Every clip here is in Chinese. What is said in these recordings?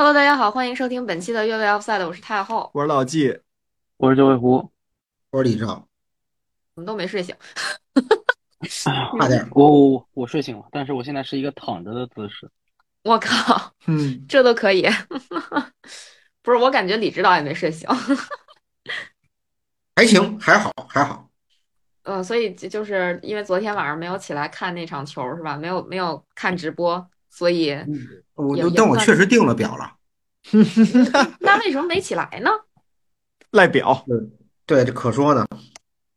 Hello，大家好，欢迎收听本期的越位 Offside，我是太后，我是老纪，我是九尾狐。我是李正，我们都没睡醒。快点儿，我我我睡醒了，但是我现在是一个躺着的姿势。我靠，嗯，这都可以？不是，我感觉李指导也没睡醒。还行，还好，还好。嗯，所以就就是因为昨天晚上没有起来看那场球是吧？没有没有看直播，所以我也也算但我确实定了表了。那为什么没起来呢？赖表，对，这可说呢。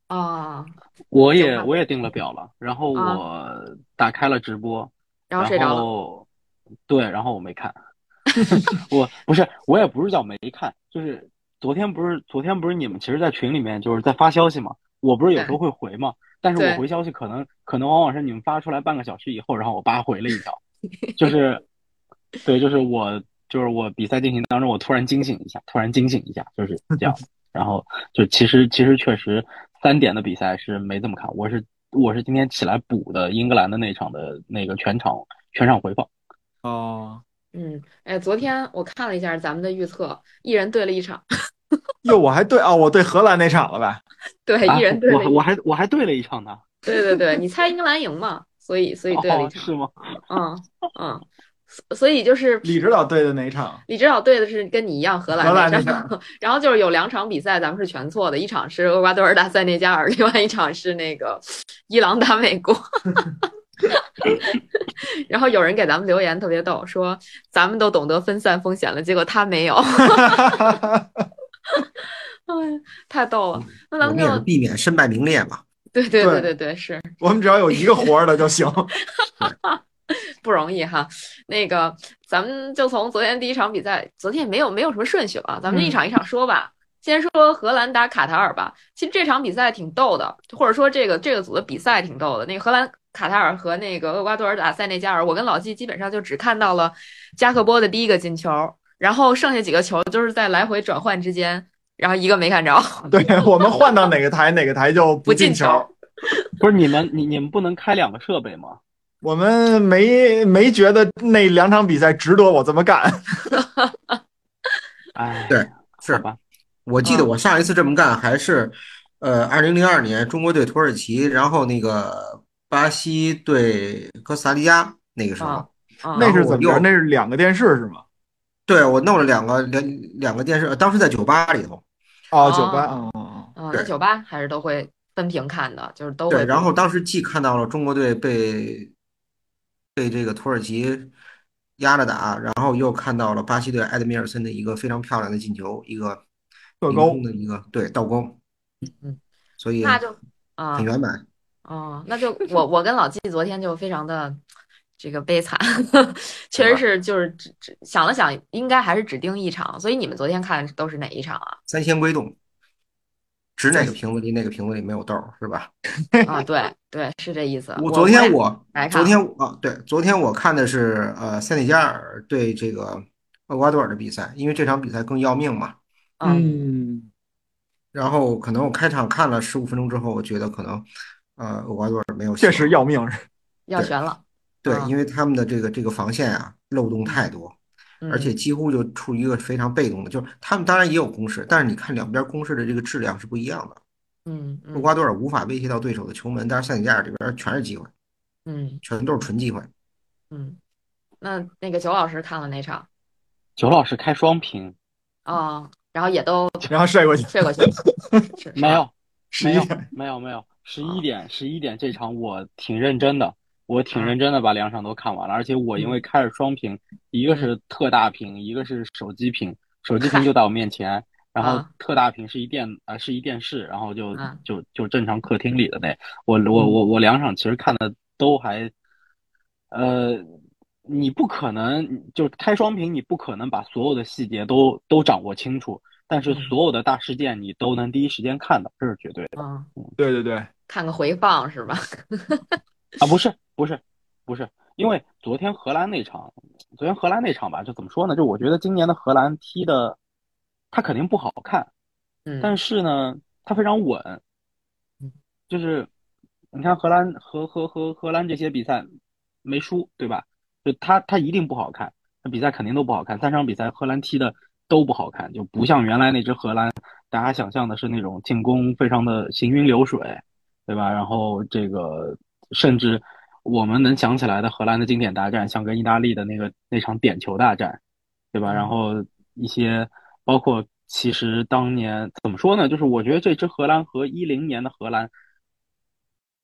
啊，我也我也定了表了，然后啊我打开了直播，然后睡着了。对，然后我没看。我不是，我也不是叫没看，就是昨天不是昨天不是你们其实，在群里面就是在发消息嘛，我不是有时候会回嘛，但是我回消息可能可能往往是你们发出来半个小时以后，然后我叭回了一条，就是对，就是我就是我比赛进行当中，我突然惊醒一下，突然惊醒一下，就是这样。然后就其实其实确实三点的比赛是没怎么看，我是我是今天起来补的英格兰的那场的那个全场全场回放。哦，嗯，哎，昨天我看了一下咱们的预测，一人对了一场，哟，我还对啊，我对荷兰那场了呗，对，啊一人对了一我我还我还对了一场呢。对对对，你猜英格兰赢嘛？所以所以对了一哦，场。是吗？嗯嗯，所所以就是李指导对的哪场？李指导对的是跟你一样荷兰荷场场，然后就是有两场比赛咱们是全错的，一场是厄瓜多尔打塞内加尔，另外一场是那个伊朗打美国。然后有人给咱们留言特别逗，说咱们都懂得分散风险了，结果他没有，哎，太逗了。那咱们就避免身败名裂嘛。对对对对对对是。我们只要有一个活儿的就行。不容易哈。那个，咱们就从昨天第一场比赛，昨天也没有没有什么顺序了，咱们一场一场说吧。先说荷兰打卡塔尔吧。其实这场比赛挺逗的，或者说这个这个组的比赛挺逗的。那个荷兰卡塔尔和那个厄瓜多尔打塞内加尔，我跟老季基本上就只看到了加克波的第一个进球，然后剩下几个球就是在来回转换之间，然后一个没看着。对我们换到哪个台，哪个台就不进进球。不是你们你你们不能开两个设备吗？我们没没觉得那两场比赛值得我这么干。哎，对是。吧，我记得我上一次这么干还是，呃，二零零二年中国对土耳其，然后那个巴西对哥斯达黎加那个时候。那是怎么那是两个电视是吗？对我弄了两个两两个电视，呃当时在酒吧里头，哦，哦酒吧，嗯嗯嗯，啊，那酒吧还是都会分屏看的，就是都会对，然后当时既看到了中国队被被这个土耳其压着打，然后又看到了巴西队埃德米尔森的一个非常漂亮的进球，一个凌特勾空的一个对倒钩，嗯，所以那就啊很圆满。哦，那就我我跟老季昨天就非常的这个悲惨，确实是就是只只想了想，应该还是只盯一场，所以你们昨天看都是哪一场啊？三仙归洞，指哪个瓶子里，哪个瓶子里没有豆儿，是吧？啊，对对，是这意思。我昨天我昨天啊，对，昨天我看的是呃塞内加尔对这个厄瓜多尔的比赛，因为这场比赛更要命嘛。嗯嗯，然后可能我开场看了十五分钟之后，我觉得可能呃厄瓜多尔没有确实要命。要悬了，对啊，因为他们的这个这个防线啊漏洞太多，嗯而且几乎就处于一个非常被动的，就是他们当然也有攻势，但是你看两边攻势的这个质量是不一样的。嗯嗯厄瓜多尔无法威胁到对手的球门，但是塞内加尔这边全是机会，嗯全都是纯机会。嗯，那那个九老师看了哪场九老师开双屏，啊？然后也都 然后睡过去，睡过去，是没有没 有十一点。没有没有，十一点十一点这场我挺认真的，我挺啊认真的把两场都看完了，而且我因为开着双屏，一个是特大屏，一个是手机屏，手机屏就 在我面前，然后啊。特大屏是一电呃是一电视，然后就啊。就就正常客厅里的那，我我我我两场其实看的都还，呃，你不可能就开双屏，你不可能把所有的细节都都掌握清楚，但是嗯。所有的大事件你都能第一时间看到，这是绝对的。嗯，对对对，看个回放是吧？啊，不是，不是，不是，因为昨天荷兰那场，昨天荷兰那场吧，就怎么说呢？就我觉得今年的荷兰踢的，他肯定不好看，嗯但是呢，他非常稳嗯，就是你看荷兰和和和荷兰这些比赛没输，对吧？就他他一定不好看，那比赛肯定都不好看。三场比赛荷兰踢的都不好看，就不像原来那支荷兰，大家想象的是那种进攻非常的行云流水，对吧？然后这个甚至我们能想起来的荷兰的经典大战，像跟意大利的那个那场点球大战，对吧？然后一些包括其实当年怎么说呢？就是我觉得这支荷兰和一零年的荷兰。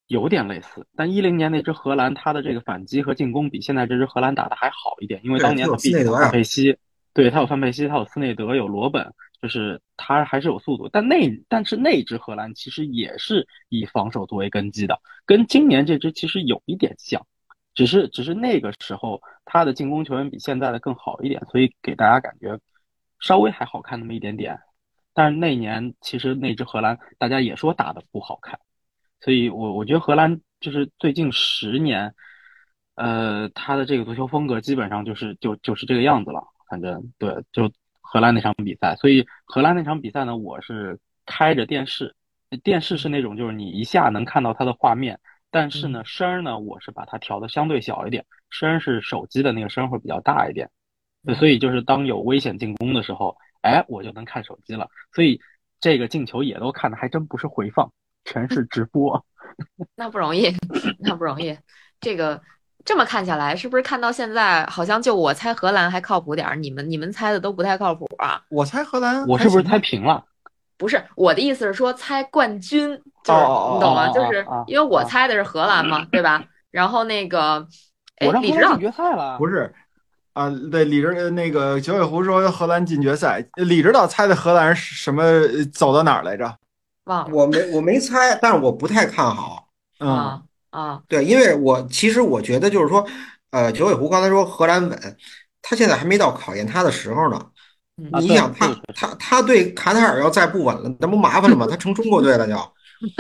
有点类似，但一零年那支荷兰，他的这个反击和进攻比现在这支荷兰打的还好一点，因为当年他毕竟有范佩西，对他有范佩西，他有斯内德，有罗本，就是他还是有速度。但那但是那支荷兰其实也是以防守作为根基的，跟今年这支其实有一点像，只是只是那个时候他的进攻球员比现在的更好一点，所以给大家感觉稍微还好看那么一点点。但是那年其实那支荷兰大家也说打的不好看。所以，我我觉得荷兰就是最近十年，呃，他的这个足球风格基本上就是就就是这个样子了。反正对，就荷兰那场比赛。所以荷兰那场比赛呢，我是开着电视，电视是那种就是你一下能看到它的画面，但是呢，声儿呢，我是把它调的相对小一点，声是手机的那个声会比较大一点。所以就是当有危险进攻的时候，哎，我就能看手机了。所以这个进球也都看的还真不是回放。全是直播，那不容易，那不容易。这个这么看下来，是不是看到现在好像就我猜荷兰还靠谱点儿？你们你们猜的都不太靠谱啊？我猜荷兰，我是不是猜平了？不是，我的意思是说猜冠军，就是你懂吗？就是因为我猜的是荷兰嘛，对吧？然后那个，哎，李指导决赛了，不是啊？对，李指那个九尾狐说荷兰进决赛，李指导猜的荷兰是什么？走到哪儿来着？忘了我没我没猜，但是我不太看好。啊啊，对，因为我其实我觉得就是说，呃，九尾狐刚才说荷兰稳，他现在还没到考验他的时候呢。你想他他他对卡塔尔要再不稳了，那不麻烦了吗？他成中国队了就，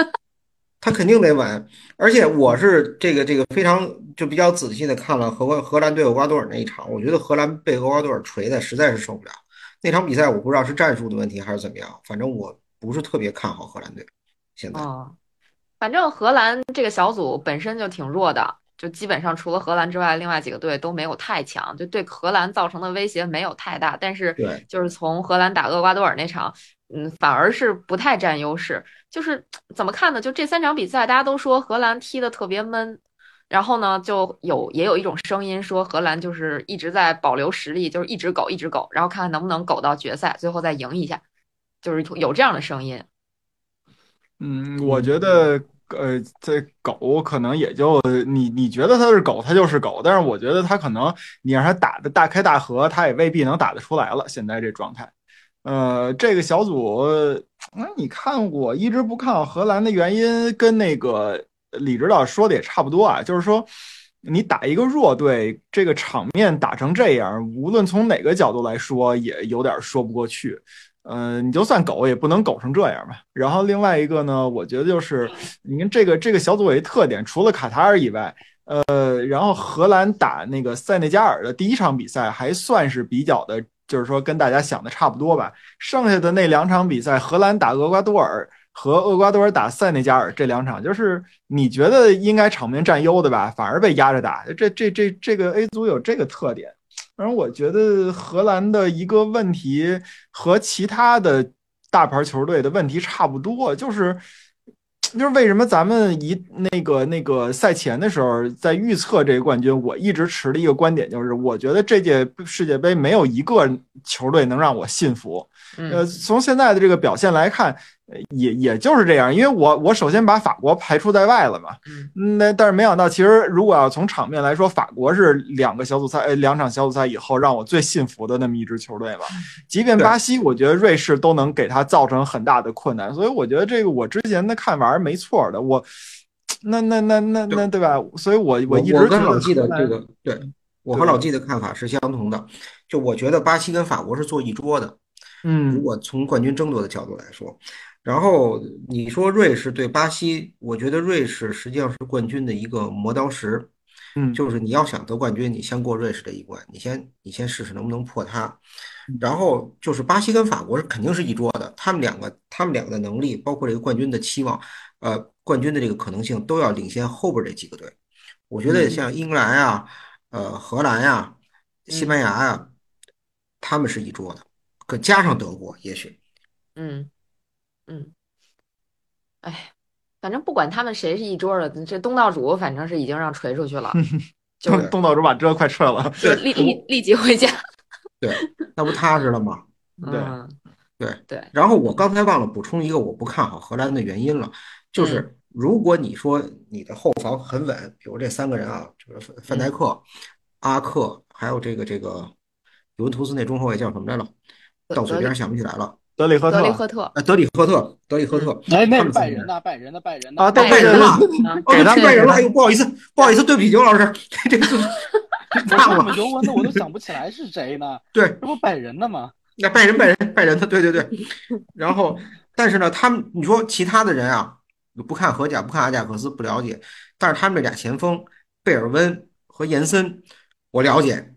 他肯定得稳。而且我是这个这个非常就比较仔细的看了荷荷兰对厄瓜多尔那一场，我觉得荷兰被厄瓜多尔锤的实在是受不了。那场比赛我不知道是战术的问题还是怎么样，反正我。不是特别看好荷兰队，现在。哦，反正荷兰这个小组本身就挺弱的，就基本上除了荷兰之外，另外几个队都没有太强，就对荷兰造成的威胁没有太大。但是，对，就是从荷兰打厄瓜多尔那场，嗯，反而是不太占优势。就是怎么看呢？就这三场比赛，大家都说荷兰踢的特别闷，然后呢，就有也有一种声音说荷兰就是一直在保留实力，就是一直苟一直苟，然后看看能不能苟到决赛，最后再赢一下。就是有这样的声音，嗯，我觉得，呃，这狗可能也就你你觉得它是狗，它就是狗，但是我觉得它可能你让它打的大开大合，它也未必能打得出来了。现在这状态，呃，这个小组，那你看我一直不看好荷兰的原因，跟那个李指导说的也差不多啊，就是说你打一个弱队，这个场面打成这样，无论从哪个角度来说，也有点说不过去。嗯，你就算苟也不能苟成这样吧。然后另外一个呢，我觉得就是，你看这个这个小组有一特点，除了卡塔尔以外，呃，然后荷兰打那个塞内加尔的第一场比赛还算是比较的，就是说跟大家想的差不多吧。剩下的那两场比赛，荷兰打厄瓜多尔和厄瓜多尔打塞内加尔这两场，就是你觉得应该场面占优的吧，反而被压着打。这这这这个 A 组有这个特点。反正我觉得荷兰的一个问题和其他的大牌球队的问题差不多，就是，就是为什么咱们一那个那个赛前的时候在预测这个冠军，我一直持的一个观点就是，我觉得这届世界杯没有一个球队能让我信服。呃，从现在的这个表现来看。也也就是这样，因为我我首先把法国排除在外了嘛，嗯，那但是没想到，其实如果要从场面来说，法国是两个小组赛，呃，两场小组赛以后让我最信服的那么一支球队嘛。即便巴西，我觉得瑞士都能给他造成很大的困难，所以我觉得这个我之前的看法是没错的。我那那那那那对吧？所以我我一直跟老季的这个，对我和老季的看法是相同的。就我觉得巴西跟法国是坐一桌的，嗯，如果从冠军争夺的角度来说。然后你说瑞士对巴西，我觉得瑞士实际上是冠军的一个磨刀石，嗯，就是你要想得冠军，你先过瑞士这一关，你先你先试试能不能破它。然后就是巴西跟法国是肯定是一桌的，他们两个他们两个的能力，包括这个冠军的期望，呃，冠军的这个可能性都要领先后边这几个队。我觉得像英格兰啊，呃，荷兰呀，西班牙呀，他们是一桌的，可加上德国，也许，嗯嗯，哎，反正不管他们谁是一桌的，这东道主反正是已经让锤出去了，就是东道主把车快撤了，就立立立即回家。对，那不踏实了吗？对对对。然后我刚才忘了补充一个我不看好荷兰的原因了，就是如果你说你的后防很稳，比如这三个人啊，就是范戴克、阿克，还有这个这个尤文图斯那中后卫叫什么来了？到嘴边想不起来了。德里赫特，德里赫特，啊，德里赫特，德里赫特，哎，那是拜仁的，拜仁的，拜仁的啊，拜仁了，给他拜仁了，哎呦，不好意思，不好意思，对不起，刘老师，这个 忘了，尤文的我都想不起来是谁呢？对，这不拜仁的吗？那拜仁，拜仁，拜仁的，对对对。然后，但是呢，他们，你说其他的人啊，不看荷甲，不看阿贾克斯，不了解，但是他们这俩前锋贝尔温和延森，我了解。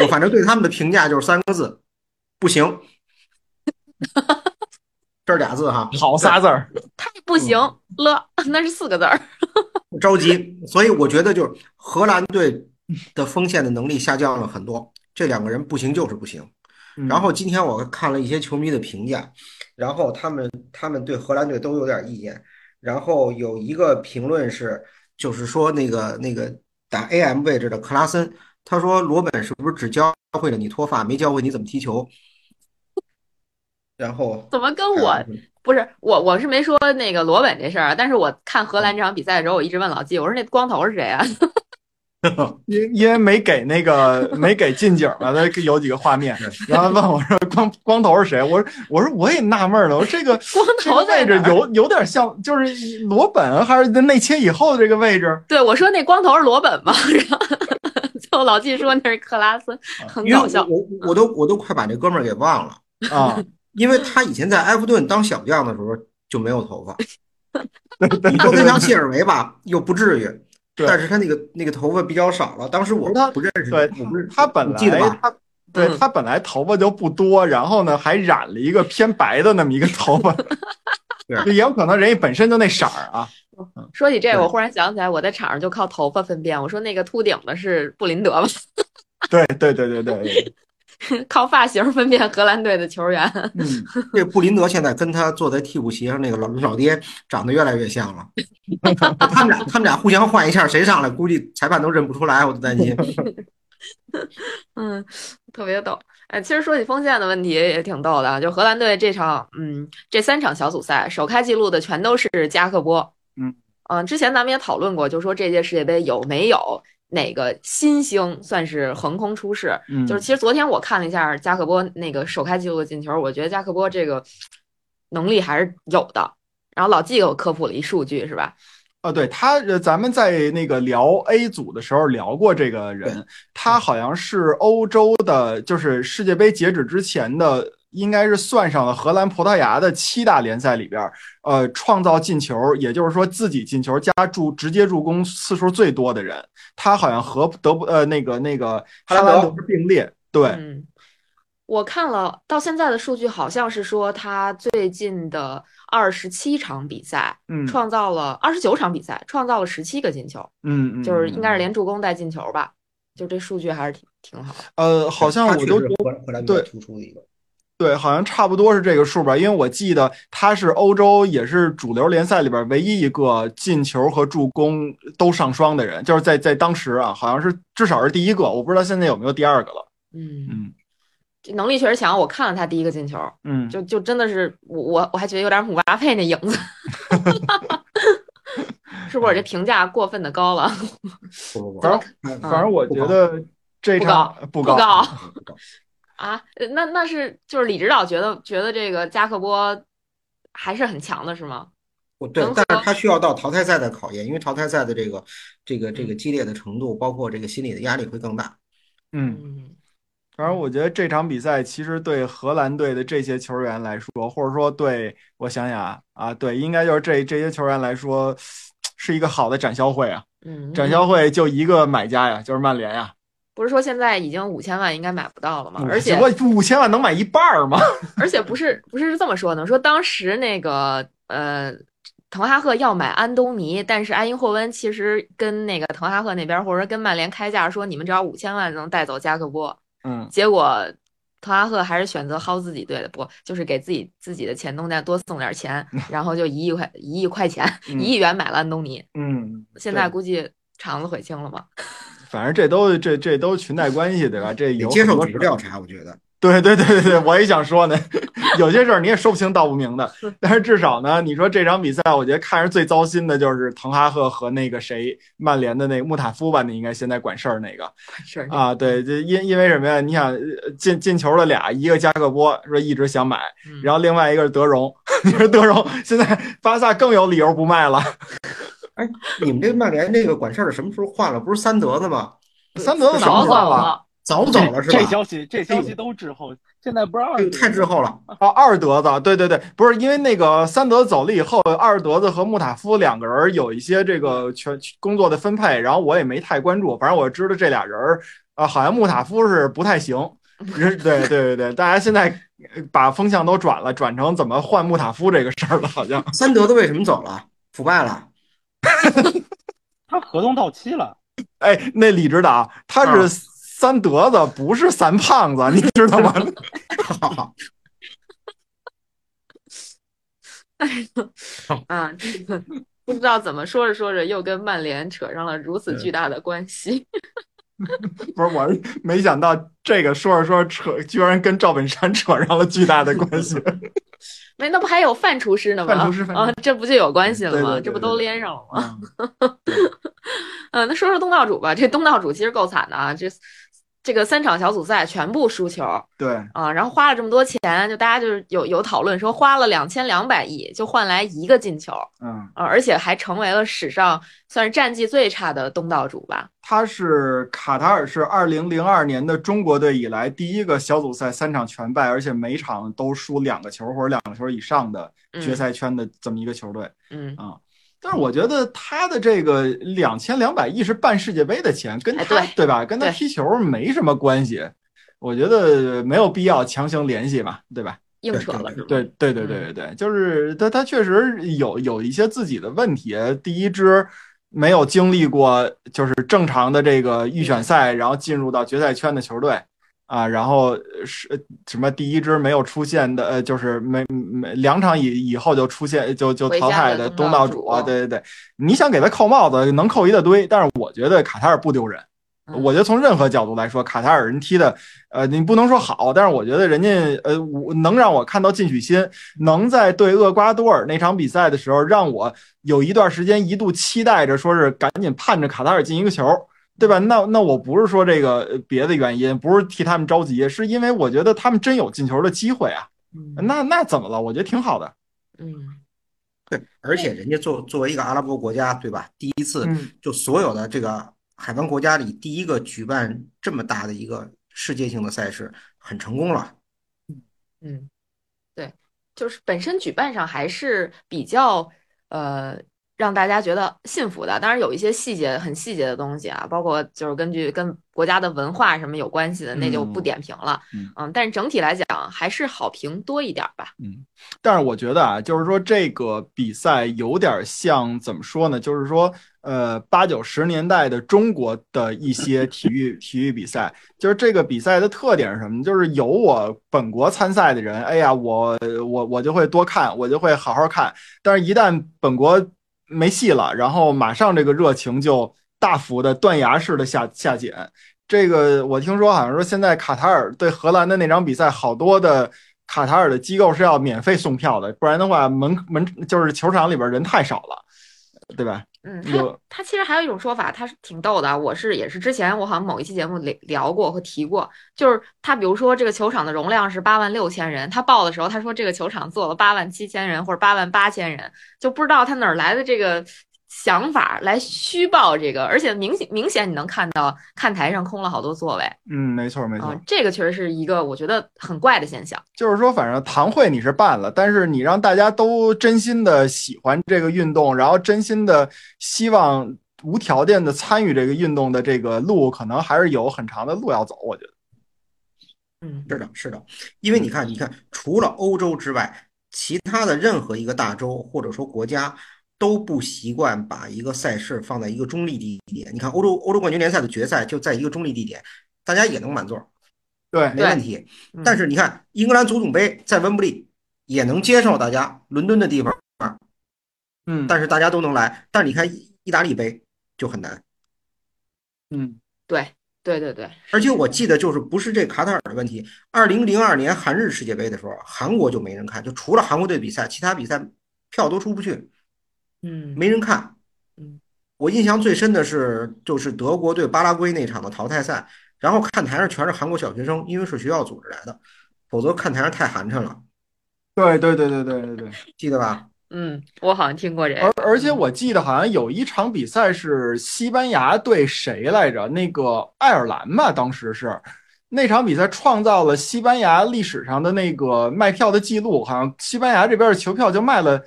我反正对他们的评价就是三个字。不行，这俩字哈，好仨字儿，太不行了，那是四个字儿。着急，所以我觉得就是荷兰队的锋线的能力下降了很多，这两个人不行就是不行。然后今天我看了一些球迷的评价，然后他们他们对荷兰队都有点意见，然后有一个评论是，就是说那个那个打 AM 位置的克拉森，他说罗本是不是只教会了你脱发，没教会你怎么踢球？然后怎么跟我不是我？我是没说那个罗本这事儿，但是我看荷兰这场比赛的时候，我一直问老季，我说那光头是谁啊？因因为没给那个没给近景嘛，他有几个画面，然后问我说光光头是谁？我说我说我也纳闷了，我说这个 光头位置有有点像，就是罗本还是内切以后的这个位置？对，我说那光头是罗本嘛，然后就老季说那是克拉斯，很搞笑。我我都我都快把这哥们儿给忘了啊。因为他以前在埃弗顿当小将的时候就没有头发，你说他像谢尔维吧，又不至于，但是他那个那个头发比较少了。当时我不认识，对，我不是他本来他对他本来头发就不多，然后呢还染了一个偏白的那么一个头发，对，也有可能人家本身就那色儿啊。说起这个，我忽然想起来，我在场上就靠头发分辨，我说那个秃顶的是布林德吧？对对对对对。靠发型分辨荷兰队的球员。嗯，这布林德现在跟他坐在替补席上那个老老爹长得越来越像了。他们俩他们俩互相换一下，谁上来估计裁判都认不出来，我都担心。嗯，特别逗。哎，其实说起锋线的问题也挺逗的，就荷兰队这场，嗯，这三场小组赛首开纪录的全都是加克波。嗯嗯，之前咱们也讨论过，就说这届世界杯有没有。哪个新星算是横空出世？嗯，就是其实昨天我看了一下加克波那个首开纪录的进球，我觉得加克波这个能力还是有的。然后老季给我科普了一数据，是吧？哦，对他，咱们在那个聊 A 组的时候聊过这个人，他好像是欧洲的，就是世界杯截止之前的。应该是算上了荷兰、葡萄牙的七大联赛里边，呃，创造进球，也就是说自己进球加助直接助攻次数最多的人，他好像和德布呃那个那个哈兰德是并列。对，嗯，我看了到现在的数据，好像是说他最近的二十七场比赛，嗯，创造了二十九场比赛，创造了十七个进球，嗯嗯，就是应该是连助攻带进球吧，就这数据还是挺挺好的。呃，好像我都对突出的一个。对，好像差不多是这个数吧，因为我记得他是欧洲也是主流联赛里边唯一一个进球和助攻都上双的人，就是在在当时啊，好像是至少是第一个，我不知道现在有没有第二个了。嗯嗯，这能力确实强，我看了他第一个进球，嗯，就就真的是我我我还觉得有点姆巴佩那影子，是不是我这评价过分的高了？反正反正我觉得这场不高。啊，那那是就是李指导觉得觉得这个加克波还是很强的，是吗？我对，但是他需要到淘汰赛的考验，因为淘汰赛的这个这个这个激烈的程度，包括这个心理的压力会更大。嗯，反正我觉得这场比赛其实对荷兰队的这些球员来说，或者说对我想想啊啊，对，应该就是这这些球员来说是一个好的展销会啊。嗯，展销会就一个买家呀，就是曼联呀。不是说现在已经五千万应该买不到了吗？而且我五千万能买一半吗？而且不是不是这么说的，说当时那个呃滕哈赫要买安东尼，但是埃因霍温其实跟那个滕哈赫那边，或者说跟曼联开价说，你们只要五千万能带走加克波。嗯，结果滕哈赫还是选择薅自己队的，波就是给自己自己的前东家多送点钱，然后就一亿块一亿块钱一亿元买了安东尼。嗯，现在估计肠子悔青了吧？反正这都这这都裙带关系，对吧？这有接受组织调查，我觉得。对对对对对，我也想说呢，有些事儿你也说不清道不明的。但是至少呢，你说这场比赛，我觉得看着最糟心的就是滕哈赫和那个谁，曼联的那个穆塔夫吧，你应该现在管事儿那个。是啊，对，这因因为什么呀？你想进进球的俩，一个加克波说一直想买，然后另外一个是德容，你 说德容现在巴萨更有理由不卖了。哎，你们这曼联这个管事儿的什么时候换了？不是三德子吗？三德子早换了。早走了是吧？这消息这消息都滞后，现在不是二太滞后了 啊！二德子，对对对，不是因为那个三德走了以后，二德子和穆塔夫两个人有一些这个全工作的分配，然后我也没太关注，反正我知道这俩人啊，好像穆塔夫是不太行。对对对对，大家现在把风向都转了，转成怎么换穆塔夫这个事儿了，好像。三德子为什么走了？腐败了？他合同到期了。哎，那李指导他是。三德子不是三胖子，你知道吗？哎呀，啊，这个不知道怎么说着说着又跟曼联扯上了如此巨大的关系。不是我，没想到这个说着说着扯，居然跟赵本山扯上了巨大的关系。没，那不还有范厨师呢吗？范厨师啊，这不就有关系了吗？这不都连上了吗？嗯，那说说东道主吧。这东道主其实够惨的啊，这。这个三场小组赛全部输球，对啊，然后花了这么多钱，就大家就是有有讨论说花了两千两百亿就换来一个进球，嗯而且还成为了史上算是战绩最差的东道主吧。他是卡塔尔是二零零二年的中国队以来第一个小组赛三场全败，而且每场都输两个球或者两个球以上的决赛圈的这么一个球队，嗯啊。但是我觉得他的这个两千两百亿是办世界杯的钱，跟他对吧？跟他踢球没什么关系。我觉得没有必要强行联系吧，对吧？硬扯了是吧？对对对对对对，就是他他确实有有一些自己的问题。第一支没有经历过就是正常的这个预选赛，然后进入到决赛圈的球队。啊，然后是什么第一支没有出现的，呃，就是没没两场以以后就出现就就淘汰的东道主，对对对，你想给他扣帽子，能扣一大堆，但是我觉得卡塔尔不丢人，我觉得从任何角度来说，卡塔尔人踢的，呃，你不能说好，但是我觉得人家呃，能让我看到进取心，能在对厄瓜多尔那场比赛的时候，让我有一段时间一度期待着，说是赶紧盼着卡塔尔进一个球。对吧？那那我不是说这个别的原因，不是替他们着急，是因为我觉得他们真有进球的机会啊。那那怎么了？我觉得挺好的。嗯，对，而且人家作作为一个阿拉伯国家，对吧？第一次就所有的这个海湾国家里第一个举办这么大的一个世界性的赛事，很成功了。嗯，对，就是本身举办上还是比较呃。让大家觉得信服的，当然有一些细节很细节的东西啊，包括就是根据跟国家的文化什么有关系的，那就不点评了。嗯，但是整体来讲还是好评多一点吧。嗯，但是我觉得啊，就是说这个比赛有点像怎么说呢？就是说，呃，八九十年代的中国的一些体育体育比赛，就是这个比赛的特点是什么？就是有我本国参赛的人，哎呀，我我我就会多看，我就会好好看。但是，一旦本国没戏了，然后马上这个热情就大幅的断崖式的下下减。这个我听说好像说现在卡塔尔对荷兰的那场比赛，好多的卡塔尔的机构是要免费送票的，不然的话门门就是球场里边人太少了，对吧？嗯，他他其实还有一种说法，他是挺逗的。我是也是之前我好像某一期节目聊聊过和提过，就是他比如说这个球场的容量是八万六千人，他报的时候他说这个球场坐了八万七千人或者八万八千人，就不知道他哪来的这个。想法来虚报这个，而且明显明显你能看到看台上空了好多座位。嗯，没错没错，这个确实是一个我觉得很怪的现象。就是说，反正堂会你是办了，但是你让大家都真心的喜欢这个运动，然后真心的希望无条件的参与这个运动的这个路，可能还是有很长的路要走。我觉得，嗯，是的，是的，因为你看，你看，除了欧洲之外，其他的任何一个大洲或者说国家。都不习惯把一个赛事放在一个中立地点。你看欧洲欧洲冠军联赛的决赛就在一个中立地点，大家也能满座，对，没问题。但是你看英格兰足总杯在温布利也能接受大家伦敦的地方，嗯，但是大家都能来。但是你看意大利杯就很难，嗯，对。对对对，而且我记得就是不是这卡塔尔的问题。二零零二年韩日世界杯的时候，韩国就没人看，就除了韩国队比赛，其他比赛票都出不去，嗯，没人看。嗯，我印象最深的是就是德国对巴拉圭那场的淘汰赛，然后看台上全是韩国小学生，因为是学校组织来的，否则看台上太寒碜了。对对对对对对对，记得吧？嗯，我好像听过这个，而而且我记得好像有一场比赛是西班牙对谁来着？那个爱尔兰吧，当时是那场比赛创造了西班牙历史上的那个卖票的记录，好像西班牙这边的球票就卖了，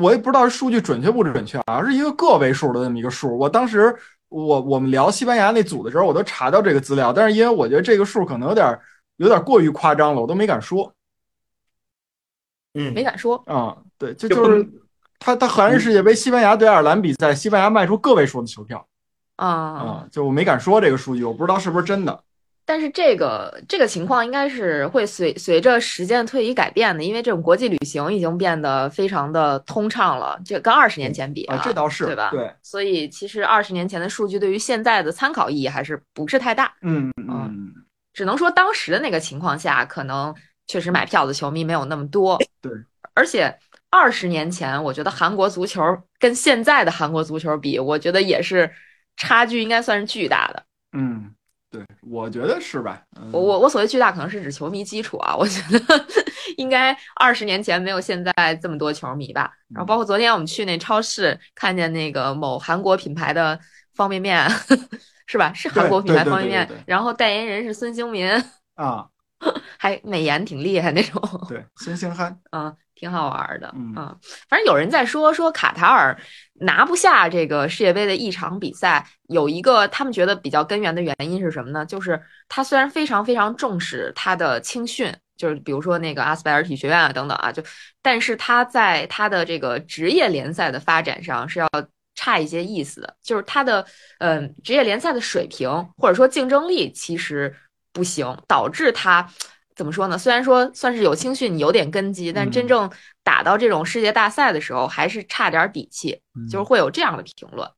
我也不知道数据准确不准确啊，是一个个位数的那么一个数。我当时我我们聊西班牙那组的时候，我都查到这个资料，但是因为我觉得这个数可能有点有点过于夸张了，我都没敢说。嗯，没敢说啊，对，就就是他他韩日世界杯西班牙对爱尔兰比赛，西班牙卖出个位数的球票啊啊，就我没敢说这个数据，我不知道是不是真的。但是这个这个情况应该是会随随着时间推移改变的，因为这种国际旅行已经变得非常的通畅了，这跟二十年前比啊，这倒是对吧？对，所以其实二十年前的数据对于现在的参考意义还是不是太大。嗯嗯，只能说当时的那个情况下，可能确实买票的球迷没有那么多。对，而且二十年前，我觉得韩国足球跟现在的韩国足球比，我觉得也是差距应该算是巨大的。嗯。对，我觉得是吧？我我我所谓巨大，可能是指球迷基础啊。我觉得 应该二十年前没有现在这么多球迷吧。然后包括昨天我们去那超市，看见那个某韩国品牌的方便面，是吧？是韩国品牌方便面，然后代言人是孙兴民啊，还美颜挺厉害那种。对，孙兴汉，嗯。挺好玩的，嗯，反正有人在说说卡塔尔拿不下这个世界杯的一场比赛，有一个他们觉得比较根源的原因是什么呢？就是他虽然非常非常重视他的青训，就是比如说那个阿斯拜尔体学院啊等等啊，就但是他在他的这个职业联赛的发展上是要差一些意思的，就是他的嗯职业联赛的水平或者说竞争力其实不行，导致他。怎么说呢？虽然说算是有青训，有点根基，但真正打到这种世界大赛的时候，还是差点底气。就是会有这样的评论，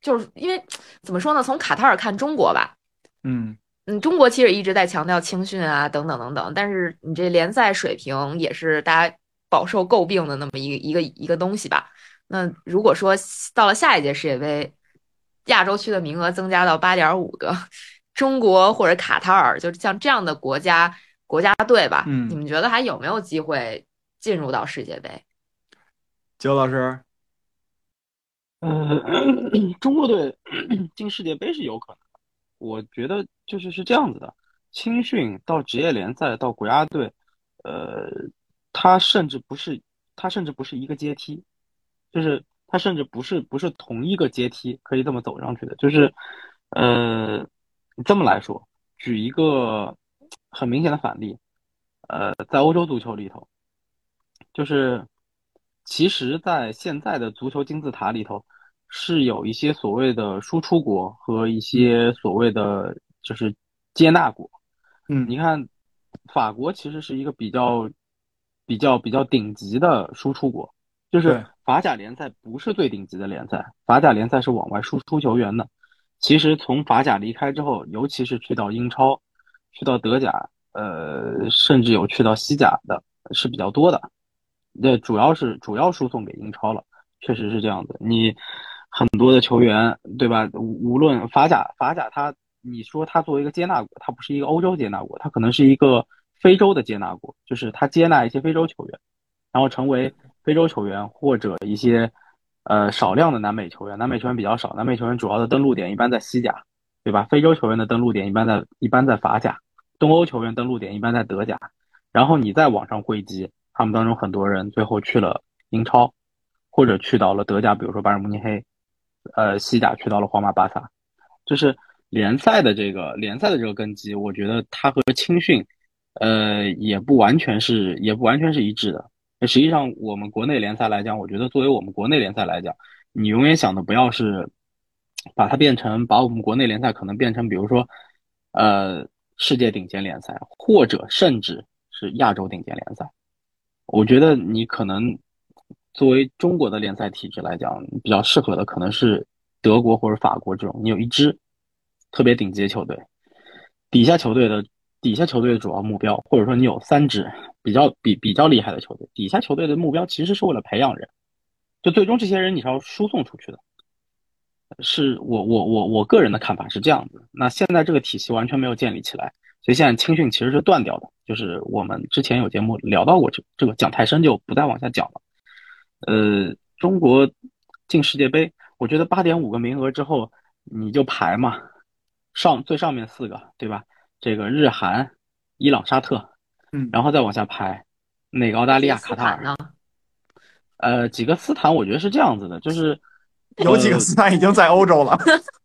就是因为怎么说呢？从卡塔尔看中国吧，嗯嗯，中国其实一直在强调青训啊，等等等等，但是你这联赛水平也是大家饱受诟病的那么一个一个一个东西吧。那如果说到了下一届世界杯，亚洲区的名额增加到八点五个。中国或者卡塔尔，就像这样的国家国家队吧，嗯，你们觉得还有没有机会进入到世界杯？焦老师，呃，中国队 进世界杯是有可能的。我觉得就是是这样子的，青训到职业联赛到国家队，呃，他甚至不是他甚至不是一个阶梯，就是他甚至不是不是同一个阶梯可以这么走上去的，就是呃。你这么来说，举一个很明显的反例，呃，在欧洲足球里头，就是其实，在现在的足球金字塔里头，是有一些所谓的输出国和一些所谓的就是接纳国。嗯，你看，法国其实是一个比较比较比较顶级的输出国，就是法甲联赛不是最顶级的联赛，法甲联赛是往外输出球员的。其实从法甲离开之后，尤其是去到英超、去到德甲，呃，甚至有去到西甲的，是比较多的。那主要是主要输送给英超了，确实是这样子。你很多的球员，对吧？无无论法甲，法甲它，你说它作为一个接纳国，它不是一个欧洲接纳国，它可能是一个非洲的接纳国，就是它接纳一些非洲球员，然后成为非洲球员或者一些。呃，少量的南美球员，南美球员比较少，南美球员主要的登陆点一般在西甲，对吧？非洲球员的登陆点一般在一般在法甲，东欧球员登陆点一般在德甲，然后你再往上汇集，他们当中很多人最后去了英超，或者去到了德甲，比如说巴尔慕尼黑，呃，西甲去到了皇马、巴萨，就是联赛的这个联赛的这个根基，我觉得它和青训，呃，也不完全是也不完全是一致的。实际上，我们国内联赛来讲，我觉得作为我们国内联赛来讲，你永远想的不要是把它变成把我们国内联赛可能变成，比如说，呃，世界顶尖联赛，或者甚至是亚洲顶尖联赛。我觉得你可能作为中国的联赛体制来讲，比较适合的可能是德国或者法国这种，你有一支特别顶级的球队，底下球队的。底下球队的主要目标，或者说你有三支比较比比较厉害的球队，底下球队的目标其实是为了培养人，就最终这些人你是要输送出去的。是我我我我个人的看法是这样子。那现在这个体系完全没有建立起来，所以现在青训其实是断掉的。就是我们之前有节目聊到过这这个讲太深就不再往下讲了。呃，中国进世界杯，我觉得八点五个名额之后你就排嘛，上最上面四个，对吧？这个日韩、伊朗、沙特，嗯，然后再往下排，那个澳大利亚、卡塔尔呢？呃，几个斯坦，我觉得是这样子的，就是 有几个斯坦已经在欧洲了。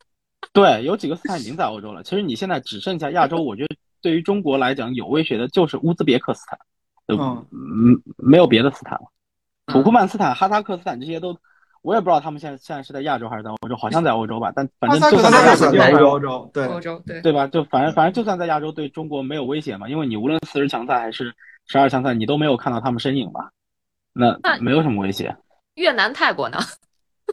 对，有几个斯坦已经在欧洲了。其实你现在只剩下亚洲，我觉得对于中国来讲有威胁的就是乌兹别克斯坦，嗯，没有别的斯坦了。土库曼斯坦、哈萨克斯坦这些都。我也不知道他们现在现在是在亚洲还是在欧洲，好像在欧洲吧。但反正就算在欧洲，对欧洲，对对吧？就反正反正就算在亚洲，对中国没有威胁嘛。因为你无论四十强赛还是十二强赛，你都没有看到他们身影吧？那没有什么威胁。越南、泰国呢？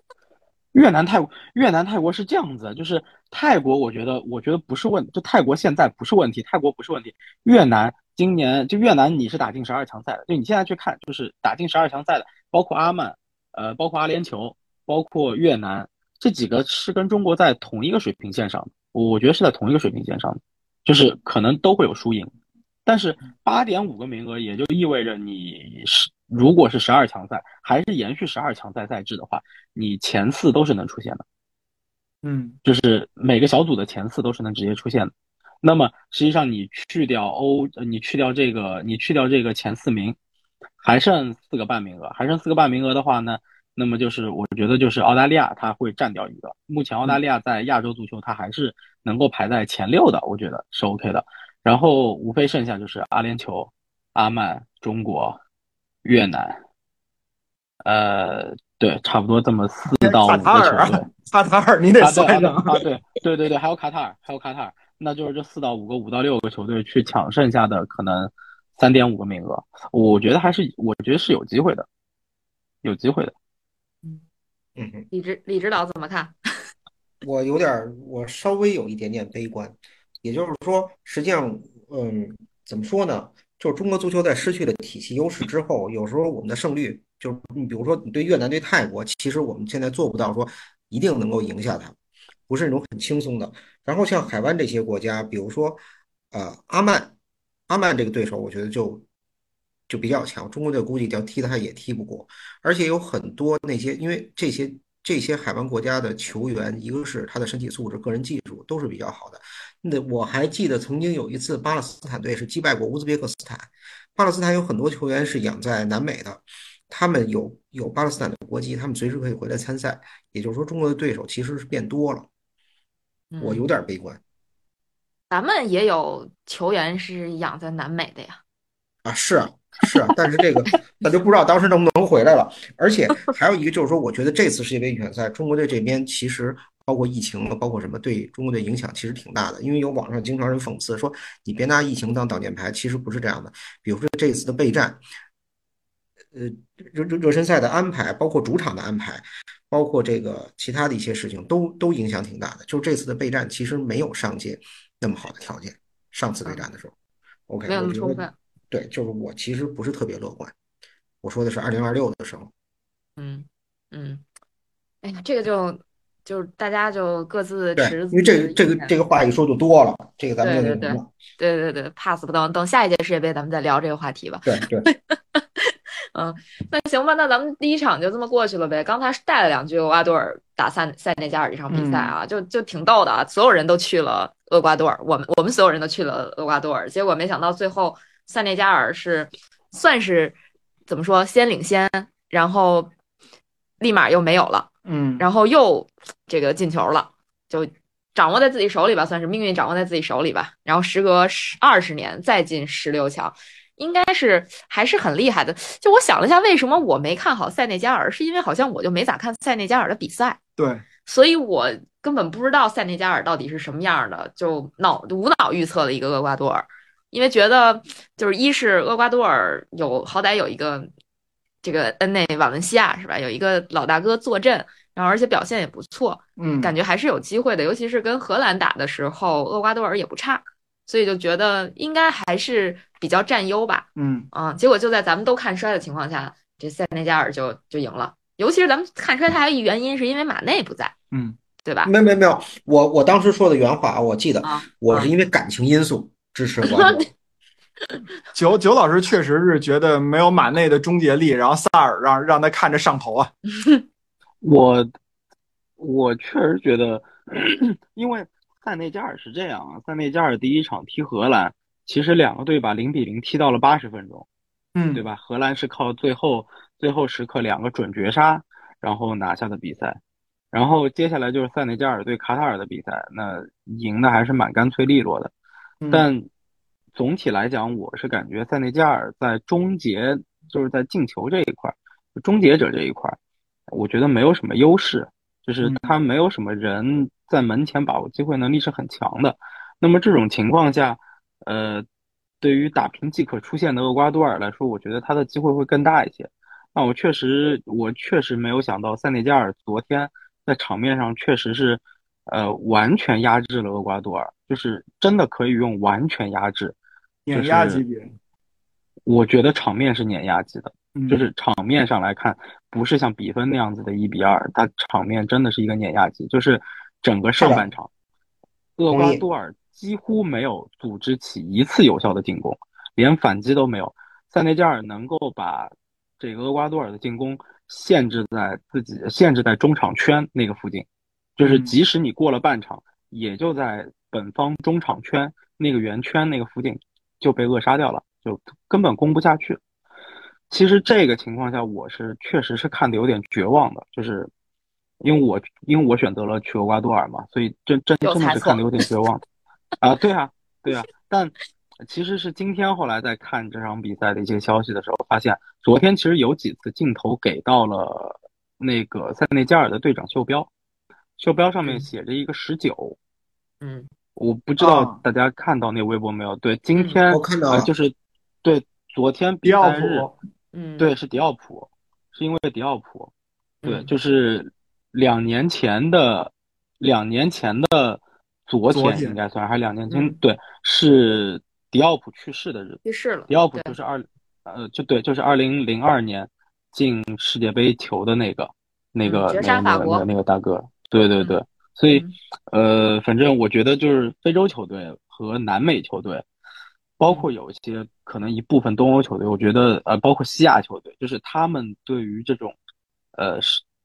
越南、泰国、越南、泰国是这样子，就是泰国，我觉得我觉得不是问，就泰国现在不是问题，泰国不是问题。越南今年就越南，你是打进十二强赛的，就你现在去看，就是打进十二强赛的，包括阿曼。呃，包括阿联酋，包括越南，这几个是跟中国在同一个水平线上，我觉得是在同一个水平线上的，就是可能都会有输赢，但是八点五个名额也就意味着你是如果是十二强赛，还是延续十二强赛赛制的话，你前四都是能出现的，嗯，就是每个小组的前四都是能直接出现的。那么实际上你去掉欧，你去掉这个，你去掉这个前四名。还剩四个半名额，还剩四个半名额的话呢，那么就是我觉得就是澳大利亚它会占掉一个。目前澳大利亚在亚洲足球它还是能够排在前六的，我觉得是 OK 的。然后无非剩下就是阿联酋、阿曼、中国、越南，呃，对，差不多这么四到五个球队。卡塔尔，你得算上啊，对对对对，还有卡塔尔，还有卡塔尔，那就是这四到五个、五到六个球队去抢剩下的可能。三点五个名额，我觉得还是我觉得是有机会的，有机会的。嗯嗯，李指李指导怎么看？我有点，我稍微有一点点悲观。也就是说，实际上，嗯，怎么说呢？就是中国足球在失去了体系优势之后，有时候我们的胜率，就是你比如说你对越南、对泰国，其实我们现在做不到说一定能够赢下他，不是那种很轻松的。然后像海湾这些国家，比如说，呃，阿曼。阿曼这个对手，我觉得就就比较强。中国队估计要踢他也踢不过，而且有很多那些，因为这些这些海湾国家的球员，一个是他的身体素质、个人技术都是比较好的。那我还记得曾经有一次巴勒斯坦队是击败过乌兹别克斯坦。巴勒斯坦有很多球员是养在南美的，他们有有巴勒斯坦的国籍，他们随时可以回来参赛。也就是说，中国的对手其实是变多了。我有点悲观。咱们也有球员是养在南美的呀，啊是啊是啊，但是这个那就不知道当时能不能回来了。而且还有一个就是说，我觉得这次世界杯预选赛，中国队这边其实包括疫情包括什么，对中国队影响其实挺大的。因为有网上经常人讽刺说，你别拿疫情当挡箭牌，其实不是这样的。比如说这次的备战，呃热热热身赛的安排，包括主场的安排，包括这个其他的一些事情，都都影响挺大的。就这次的备战其实没有上届。那么好的条件，上次备战的时候，OK，我觉得对，就是我其实不是特别乐观。我说的是二零二六的时候，嗯嗯，哎呀，这个就就是大家就各自持，因为这个这个这个话一说就多了，这个咱们对对对对对对，pass 不等等下一届世界杯咱们再聊这个话题吧。对对。嗯，那行吧，那咱们第一场就这么过去了呗。刚才带了两句厄瓜多尔打塞塞内加尔这场比赛啊，就就挺逗的啊，所有人都去了厄瓜多尔，我们我们所有人都去了厄瓜多尔，结果没想到最后塞内加尔是算是怎么说先领先，然后立马又没有了，嗯，然后又这个进球了，就掌握在自己手里吧，算是命运掌握在自己手里吧。然后时隔十二十年再进十六强。应该是还是很厉害的。就我想了一下，为什么我没看好塞内加尔，是因为好像我就没咋看塞内加尔的比赛，对，所以我根本不知道塞内加尔到底是什么样的，就脑无脑预测了一个厄瓜多尔，因为觉得就是一是厄瓜多尔有好歹有一个这个恩内瓦伦西亚是吧，有一个老大哥坐镇。然后而且表现也不错，嗯，感觉还是有机会的。尤其是跟荷兰打的时候，厄瓜多尔也不差，所以就觉得应该还是比较占优吧。嗯啊，结果就在咱们都看衰的情况下，这塞内加尔就就赢了。尤其是咱们看衰，它还有一原因是因为马内不在，嗯，对吧？没没没有，我我当时说的原话，我记得啊，我是因为感情因素支持厄瓜多尔。九九老师确实是觉得没有马内的终结力，然后萨尔让让他看着上头啊。我我确实觉得，因为塞内加尔是这样啊，塞内加尔第一场踢荷兰，其实两个队把零比零踢到了八十分钟，嗯，对吧？荷兰是靠最后最后时刻两个准绝杀，然后拿下的比赛。然后接下来就是塞内加尔对卡塔尔的比赛，那赢的还是蛮干脆利落的。但总体来讲，我是感觉塞内加尔在终结，就是在进球这一块，终结者这一块。我觉得没有什么优势，就是他没有什么人在门前把握机会能力是很强的。那么这种情况下，呃，对于打平即可出现的厄瓜多尔来说，我觉得他的机会会更大一些。那我确实，我确实没有想到塞内加尔昨天在场面上确实是，呃，完全压制了厄瓜多尔，就是真的可以用完全压制，碾压级别。我觉得场面是碾压级的。就是场面上来看，不是像比分那样子的一比二，它场面真的是一个碾压级。就是整个上半场，厄瓜多尔几乎没有组织起一次有效的进攻，连反击都没有。塞内加尔能够把这个厄瓜多尔的进攻限制在自己限制在中场圈那个附近，就是即使你过了半场，也就在本方中场圈那个圆圈那个附近就被扼杀掉了，就根本攻不下去。其实这个情况下，我是确实是看的有点绝望的，就是因为我因为我选择了去厄瓜多尔嘛，所以真真真的是看的有点绝望啊！对啊，对啊。但其实是今天后来在看这场比赛的一些消息的时候，发现昨天其实有几次镜头给到了那个塞内加尔的队长袖标，袖标上面写着一个十九。嗯，我不知道大家看到那微博没有？对，今天我看到就是对昨天比赛日。嗯，对，是迪奥普，是因为迪奥普，对，就是两年前的，两年前的昨天应该算还是两年前，对，是迪奥普去世的日子，去世了。迪奥普就是二，呃，就对，就是二零零二年进世界杯球的那个，那个那个那个那个大哥，对对对，所以，呃，反正我觉得就是非洲球队和南美球队。包括有一些可能一部分东欧球队，我觉得呃，包括西亚球队，就是他们对于这种，呃，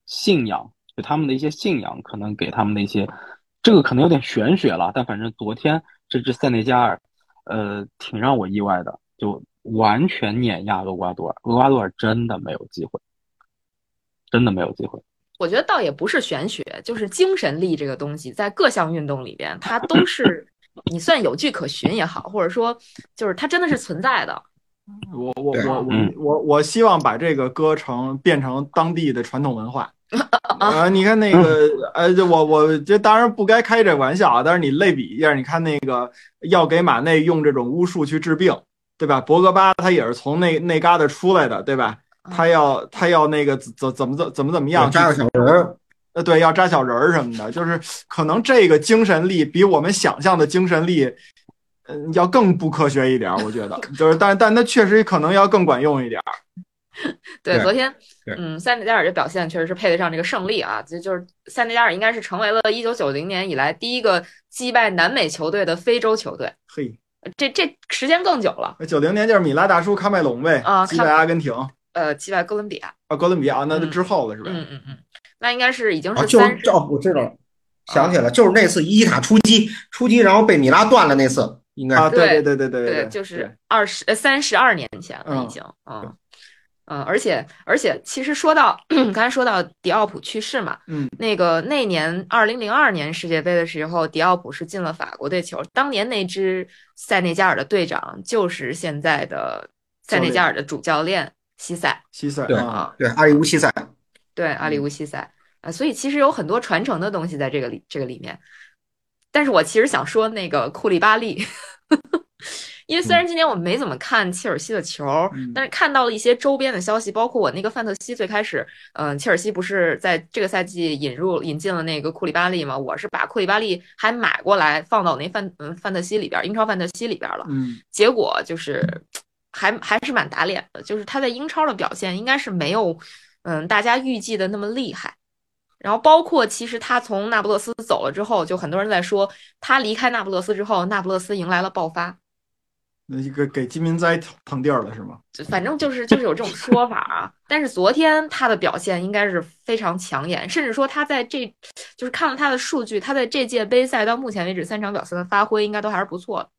信仰，就他们的一些信仰，可能给他们的一些，这个可能有点玄学了。但反正昨天这支塞内加尔，呃，挺让我意外的，就完全碾压厄瓜多尔，厄瓜多尔真的没有机会，真的没有机会。我觉得倒也不是玄学，就是精神力这个东西，在各项运动里边，它都是。你算有据可循也好，或者说就是它真的是存在的。我我我我我我希望把这个歌成变成当地的传统文化。呃，你看那个呃，我我这当然不该开这玩笑啊，但是你类比一下，你看那个要给马内用这种巫术去治病，对吧？博格巴他也是从那那旮瘩出来的，对吧？他要他要那个怎怎么怎怎么怎么样扎个小人儿。呃，对，要扎小人儿什么的，就是可能这个精神力比我们想象的精神力，嗯，要更不科学一点。我觉得，就是，但但它确实可能要更管用一点。对，昨天，嗯，塞内加尔这表现确实是配得上这个胜利啊！就就是塞内加尔应该是成为了一九九零年以来第一个击败南美球队的非洲球队。嘿，这这时间更久了。九零年就是米拉大叔喀麦隆呗，啊，击败阿根廷，呃，击败哥伦比亚。啊，哥伦比亚那就之后了是吧？嗯嗯嗯。那应该是已经是三哦，我知道了，想起来就是那次伊塔出击，出击然后被米拉断了那次，应该啊，对对对对对，就是二十呃三十二年前了已经，嗯嗯，而且而且其实说到 刚才说到迪奥普去世嘛，嗯，那个那年二零零二年世界杯的时候，迪奥普是进了法国队球，当年那支塞内加尔的队长就是现在的塞内加尔的主教练西塞。西塞对啊，对，阿里乌西塞。对，阿里乌西塞啊，所以其实有很多传承的东西在这个里这个里面。但是我其实想说那个库利巴利。因为虽然今年我没怎么看切尔西的球，但是看到了一些周边的消息，包括我那个范特西最开始，嗯，切尔西不是在这个赛季引入引进了那个库里巴利嘛？我是把库里巴利还买过来放到那范嗯范特西里边，英超范特西里边了。嗯，结果就是 还还是蛮打脸的，就是他在英超的表现应该是没有嗯大家预计的那么厉害。然后包括其实他从那不勒斯走了之后，就很多人在说他离开那不勒斯之后，那不勒斯迎来了爆发。那一个给金民哉腾地儿了是吗？反正就是就是有这种说法啊。但是昨天他的表现应该是非常抢眼，甚至说他在这就是看了他的数据，他在这届杯赛到目前为止三场表现的发挥应该都还是不错的。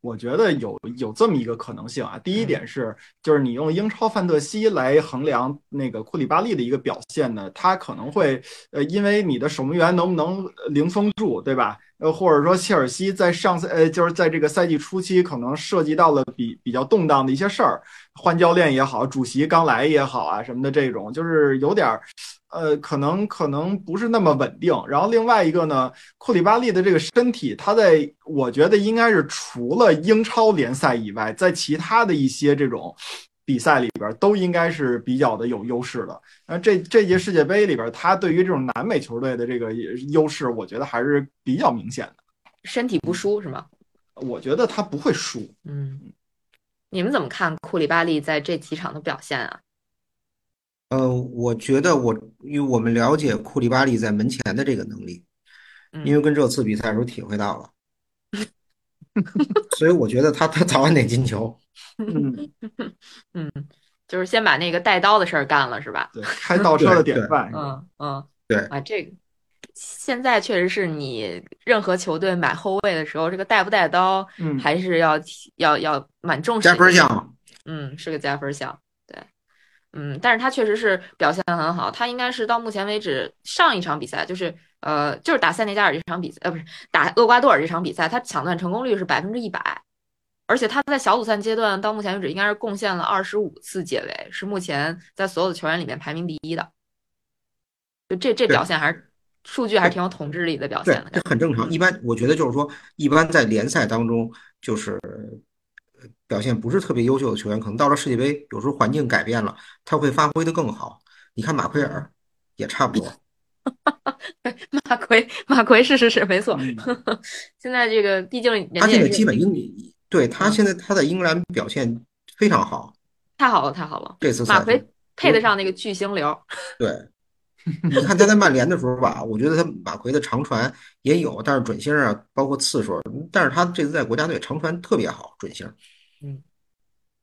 我觉得有有这么一个可能性啊。第一点是，就是你用英超范特西来衡量那个库里巴利的一个表现呢，他可能会呃，因为你的守门员能不能零封住，对吧？呃，或者说切尔西在上赛呃，就是在这个赛季初期可能涉及到了比比较动荡的一些事儿，换教练也好，主席刚来也好啊什么的这种，就是有点儿。呃，可能可能不是那么稳定。然后另外一个呢，库里巴利的这个身体，他在我觉得应该是除了英超联赛以外，在其他的一些这种比赛里边，都应该是比较的有优势的。那这这届世界杯里边，他对于这种南美球队的这个优势，我觉得还是比较明显的。身体不输是吗？我觉得他不会输。嗯，你们怎么看库里巴利在这几场的表现啊？呃，我觉得我，因为我们了解库里巴利在门前的这个能力，因为跟热刺比赛的时候体会到了，所以我觉得他他早晚得进球。嗯 嗯，就是先把那个带刀的事儿干了，是吧？对，开倒车的典范。嗯嗯，对啊，这个现在确实是你任何球队买后卫的时候，这个带不带刀，嗯，还是要要要蛮重视加分项。嗯，是个加分项。对嗯，但是他确实是表现的很好，他应该是到目前为止上一场比赛就是呃就是打塞内加尔这场比赛，呃不是打厄瓜多尔这场比赛，他抢断成功率是百分之一百，而且他在小组赛阶段到目前为止应该是贡献了二十五次解围，是目前在所有的球员里面排名第一的，就这这表现还是数据还是挺有统治力的表现的，这很正常。一般我觉得就是说，一般在联赛当中就是。表现不是特别优秀的球员，可能到了世界杯，有时候环境改变了，他会发挥的更好。你看马奎尔也差不多。马奎，马奎是是是没错。现在这个毕竟他这个基本英对他现在他在英格兰表现非常好，太好了太好了。这次马奎配得上那个巨星流。对，你看他在曼联的时候吧，我觉得他马奎的长传也有，但是准星啊，包括次数，但是他这次在国家队长传特别好，准星。嗯，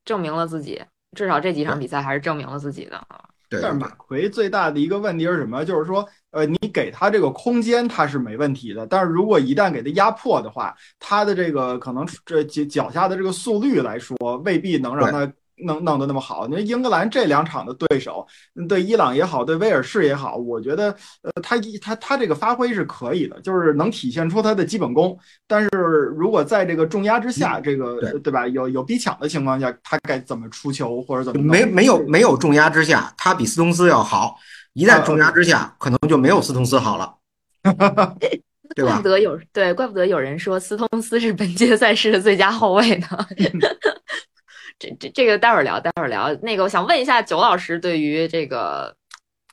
证明了自己，至少这几场比赛还是证明了自己的啊。对。但是马奎最大的一个问题是什么？就是说，呃，你给他这个空间，他是没问题的。但是如果一旦给他压迫的话，他的这个可能这脚脚下的这个速率来说，未必能让他。弄弄得那么好，你说英格兰这两场的对手，对伊朗也好，对威尔士也好，我觉得，呃，他一他他这个发挥是可以的，就是能体现出他的基本功。但是如果在这个重压之下，这个对吧，有有逼抢的情况下，他该怎么出球或者怎么？没没有没有重压之下，他比斯通斯要好。一旦重压之下，可能就没有斯通斯好了，对吧？怪不得有对，怪不得有人说斯通斯是本届赛事的最佳后卫呢。这这这个待会儿聊，待会儿聊。那个，我想问一下九老师对于这个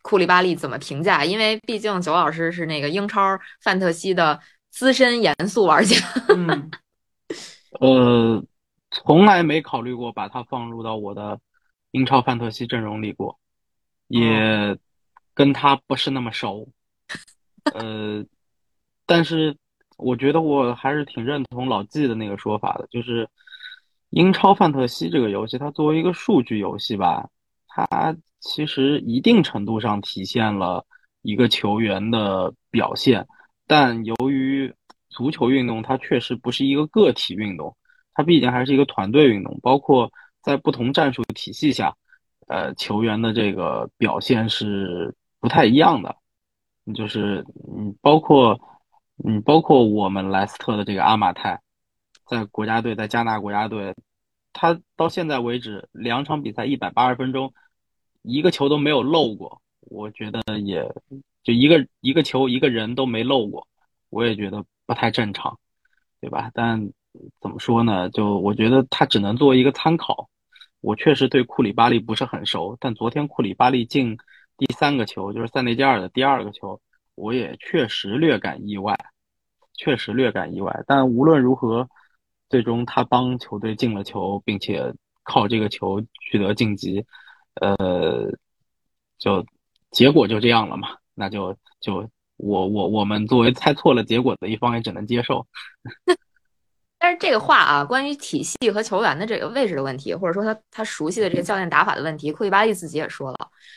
库里巴利怎么评价？因为毕竟九老师是那个英超范特西的资深严肃玩家。嗯 呃，从来没考虑过把他放入到我的英超范特西阵容里过，也跟他不是那么熟。呃，但是我觉得我还是挺认同老季的那个说法的，就是。英超范特西这个游戏，它作为一个数据游戏吧，它其实一定程度上体现了一个球员的表现。但由于足球运动它确实不是一个个体运动，它毕竟还是一个团队运动。包括在不同战术体系下，呃，球员的这个表现是不太一样的。就是嗯，包括嗯，包括我们莱斯特的这个阿马泰。在国家队，在加纳国家队，他到现在为止两场比赛一百八十分钟，一个球都没有漏过，我觉得也就一个一个球一个人都没漏过，我也觉得不太正常，对吧？但怎么说呢？就我觉得他只能作为一个参考。我确实对库里巴利不是很熟，但昨天库里巴利进第三个球，就是塞内加尔的第二个球，我也确实略感意外，确实略感意外。但无论如何，最终他帮球队进了球，并且靠这个球取得晋级，呃，就结果就这样了嘛？那就就我我我们作为猜错了结果的一方，也只能接受。但是这个话啊，关于体系和球员的这个位置的问题，或者说他他熟悉的这个教练打法的问题，库里巴利自己也说了，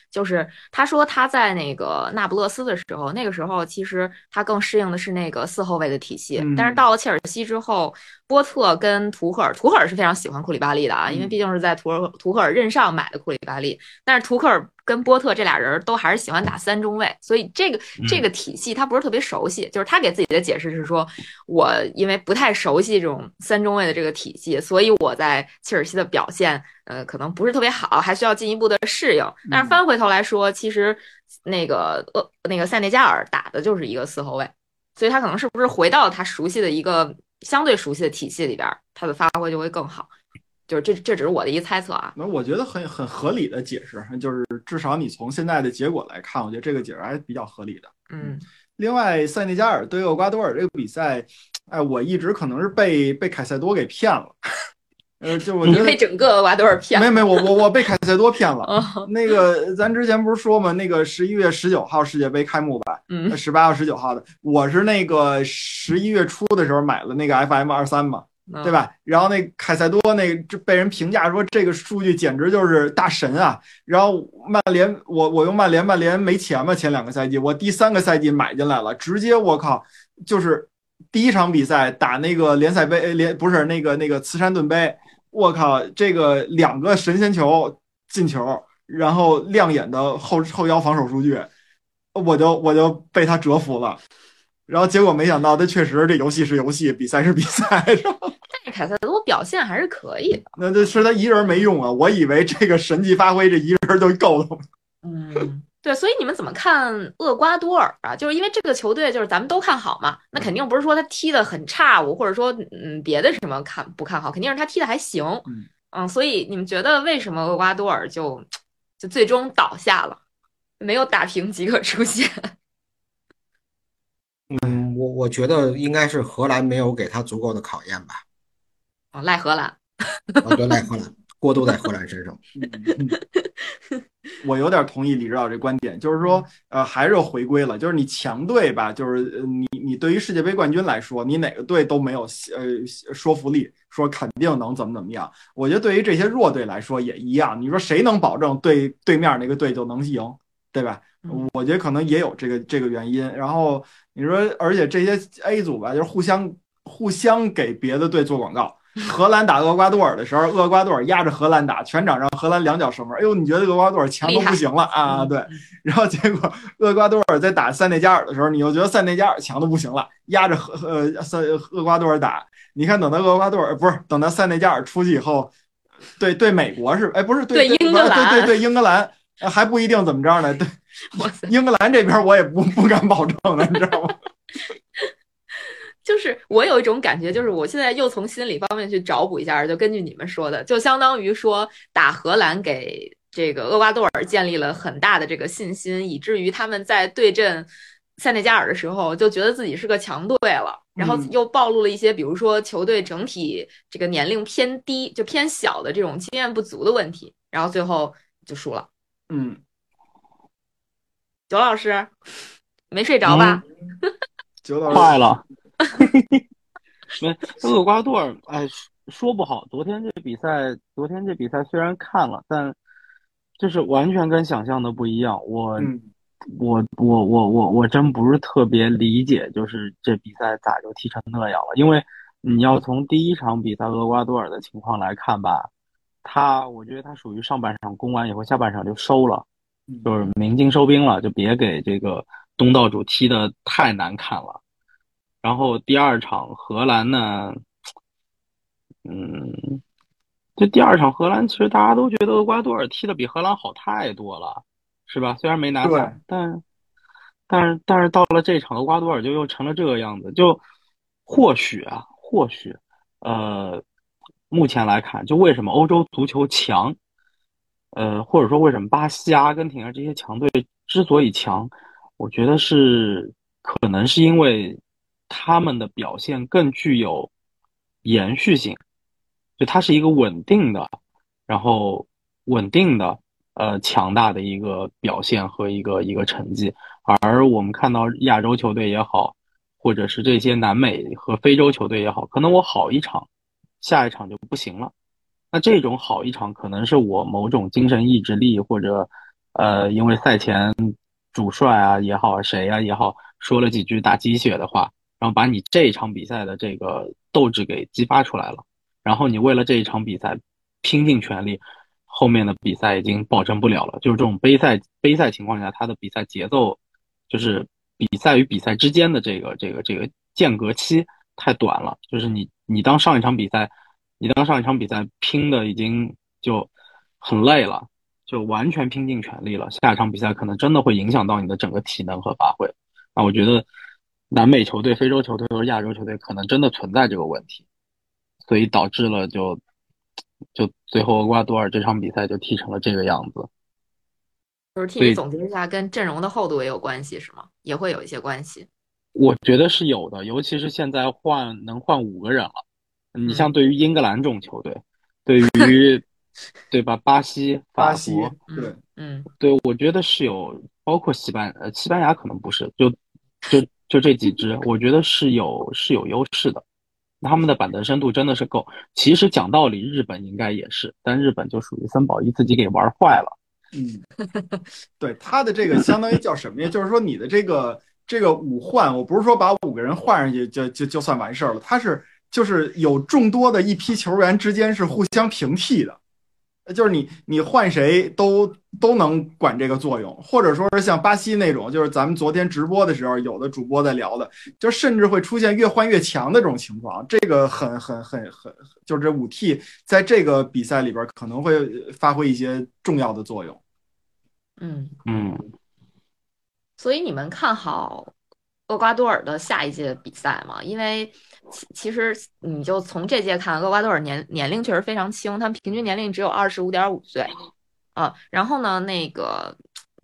就是他说他在那个那不勒斯的时候，那个时候其实他更适应的是那个四后卫的体系，但是到了切尔西之后，波特跟图赫尔，图赫尔是非常喜欢库里巴利的啊，因为毕竟是在图尔图赫尔任上买的库里巴利，但是图赫尔。跟波特这俩人都还是喜欢打三中卫，所以这个这个体系他不是特别熟悉。就是他给自己的解释是说，我因为不太熟悉这种三中卫的这个体系，所以我在切尔西的表现，呃，可能不是特别好，还需要进一步的适应。但是翻回头来说，其实那个呃那个塞内加尔打的就是一个四后卫，所以他可能是不是回到他熟悉的一个相对熟悉的体系里边，他的发挥就会更好。就是这，这只是我的一个猜测啊。那我觉得很很合理的解释，就是至少你从现在的结果来看，我觉得这个解释还是比较合理的。嗯。另外，塞内加尔对厄瓜多尔这个比赛，哎，我一直可能是被被凯塞多给骗了。呃，就我觉得被整个厄瓜多尔骗了。没没，我我我被凯塞多骗了。那个，咱之前不是说嘛，那个十一月十九号世界杯开幕吧？嗯。十八号、十九号的，我是那个十一月初的时候买了那个 FM 二三嘛。对吧？然后那凯塞多那这被人评价说这个数据简直就是大神啊！然后曼联，我我用曼联，曼联没钱嘛，前两个赛季我第三个赛季买进来了，直接我靠，就是第一场比赛打那个联赛杯联不是那个那个慈善盾杯，我靠，这个两个神仙球进球，然后亮眼的后后腰防守数据，我就我就被他折服了。然后结果没想到，他确实这游戏是游戏，比赛是比赛，是吧？但凯塞多表现还是可以的。那这是他一人没用啊！我以为这个神迹发挥，这一人就够了。嗯，对。所以你们怎么看厄瓜多尔啊？就是因为这个球队，就是咱们都看好嘛。那肯定不是说他踢的很差，我或者说嗯别的什么看不看好，肯定是他踢的还行。嗯嗯，所以你们觉得为什么厄瓜多尔就就最终倒下了，没有打平即可出现？嗯，我我觉得应该是荷兰没有给他足够的考验吧。哦，赖荷兰。哦，对，赖荷兰，锅都在荷兰身上。我有点同意李指导这观点，就是说，呃，还是回归了，就是你强队吧，就是你你对于世界杯冠军来说，你哪个队都没有呃说服力，说肯定能怎么怎么样。我觉得对于这些弱队来说也一样，你说谁能保证对对面那个队就能赢，对吧？我觉得可能也有这个这个原因。然后你说，而且这些 A 组吧，就是互相互相给别的队做广告。荷兰打厄瓜多尔的时候，厄瓜多尔压着荷兰打，全场让荷兰两脚射门。哎呦，你觉得厄瓜多尔强都不行了啊？对。然后结果厄瓜多尔在打塞内加尔的时候，你又觉得塞内加尔强都不行了，压着荷呃塞厄瓜多尔打。你看，等到厄瓜多尔不是等到塞内加尔出去以后，对对美国是哎不是对英格兰对对对英格兰还不一定怎么着呢？对。英格兰这边我也不不敢保证了，你知道吗？就是我有一种感觉，就是我现在又从心理方面去找补一下，就根据你们说的，就相当于说打荷兰给这个厄瓜多尔建立了很大的这个信心，以至于他们在对阵塞内加尔的时候就觉得自己是个强队了，然后又暴露了一些，比如说球队整体这个年龄偏低、就偏小的这种经验不足的问题，然后最后就输了。嗯。九老师没睡着吧？九老师坏了。没厄瓜多尔，哎，说不好。昨天这比赛，昨天这比赛虽然看了，但就是完全跟想象的不一样。我，我，我，我，我，我真不是特别理解，就是这比赛咋就踢成那样了？因为你要从第一场比赛厄瓜多尔的情况来看吧，他，我觉得他属于上半场攻完以后，下半场就收了。就是鸣金收兵了，就别给这个东道主踢的太难看了。然后第二场荷兰呢，嗯，这第二场荷兰，其实大家都觉得厄瓜多尔踢的比荷兰好太多了，是吧？虽然没拿下，但但是但是到了这场，厄瓜多尔就又成了这个样子。就或许啊，或许，呃，目前来看，就为什么欧洲足球强，呃，或者说为什么巴西、阿根廷啊这些强队之所以强，我觉得是可能是因为他们的表现更具有延续性。就它是一个稳定的，然后稳定的，呃，强大的一个表现和一个一个成绩。而我们看到亚洲球队也好，或者是这些南美和非洲球队也好，可能我好一场，下一场就不行了。那这种好一场，可能是我某种精神意志力，或者，呃，因为赛前主帅啊也好，谁啊也好，说了几句打鸡血的话，然后把你这一场比赛的这个斗志给激发出来了。然后你为了这一场比赛拼尽全力，后面的比赛已经保证不了了。就是这种杯赛杯赛情况下，他的比赛节奏就是比赛与比赛之间的这个这个这个间隔期太短了。就是你你当上一场比赛，你当上一场比赛拼的已经就很累了，就完全拼尽全力了。下一场比赛可能真的会影响到你的整个体能和发挥。那我觉得南美球队、非洲球队和亚洲球队可能真的存在这个问题。所以导致了就，就最后厄瓜多尔这场比赛就踢成了这个样子。就是替你总结一下，跟阵容的厚度也有关系是吗？也会有一些关系。我觉得是有的，尤其是现在换能换五个人了。你像对于英格兰这种球队，对于 对吧？巴西、法国，对，嗯，对，我觉得是有，包括西班呃，西班牙可能不是，就就就这几支，我觉得是有是有优势的。他们的板凳深度真的是够。其实讲道理，日本应该也是，但日本就属于森保一自己给玩坏了。嗯，对，他的这个相当于叫什么呀？就是说你的这个这个五换，我不是说把五个人换上去就就就算完事儿了，他是就是有众多的一批球员之间是互相平替的。就是你，你换谁都都能管这个作用，或者说是像巴西那种，就是咱们昨天直播的时候，有的主播在聊的，就甚至会出现越换越强的这种情况。这个很很很很，就是这五 T 在这个比赛里边可能会发挥一些重要的作用。嗯嗯，所以你们看好厄瓜多尔的下一届比赛嘛？因为。其其实你就从这届看，厄瓜多尔年年龄确实非常轻，他们平均年龄只有二十五点五岁，啊，然后呢，那个，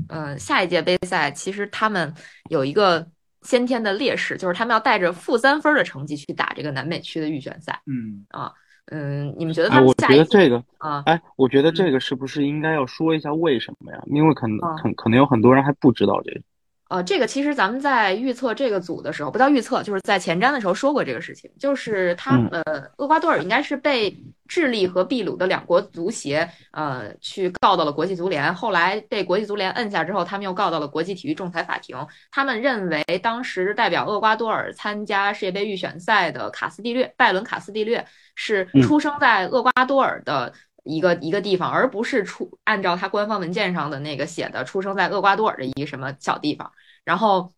嗯，下一届杯赛其实他们有一个先天的劣势，就是他们要带着负三分的成绩去打这个南美区的预选赛，嗯啊，嗯，你们觉得他们下一届？我觉得这个啊，哎，我觉得这个是不是应该要说一下为什么呀？因为可能可可能有很多人还不知道这个。呃，这个其实咱们在预测这个组的时候，不叫预测，就是在前瞻的时候说过这个事情。就是他呃，厄瓜多尔应该是被智利和秘鲁的两国足协呃去告到了国际足联，后来被国际足联摁下之后，他们又告到了国际体育仲裁法庭。他们认为当时代表厄瓜多尔参加世界杯预选赛的卡斯蒂略拜伦卡斯蒂略是出生在厄瓜多尔的。一个一个地方，而不是出按照他官方文件上的那个写的出生在厄瓜多尔的一个什么小地方。然后，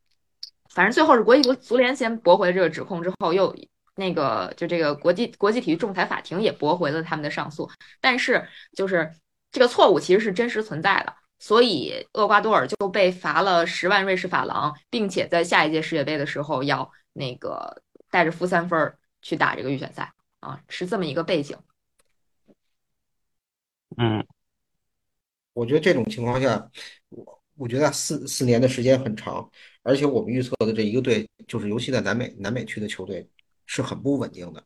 反正最后是国际足足联先驳回了这个指控，之后又那个就这个国际国际体育仲裁法庭也驳回了他们的上诉。但是就是这个错误其实是真实存在的，所以厄瓜多尔就被罚了十万瑞士法郎，并且在下一届世界杯的时候要那个带着负三分去打这个预选赛啊，是这么一个背景。嗯，我觉得这种情况下，我我觉得四四年的时间很长，而且我们预测的这一个队，就是尤其在南美南美区的球队是很不稳定的，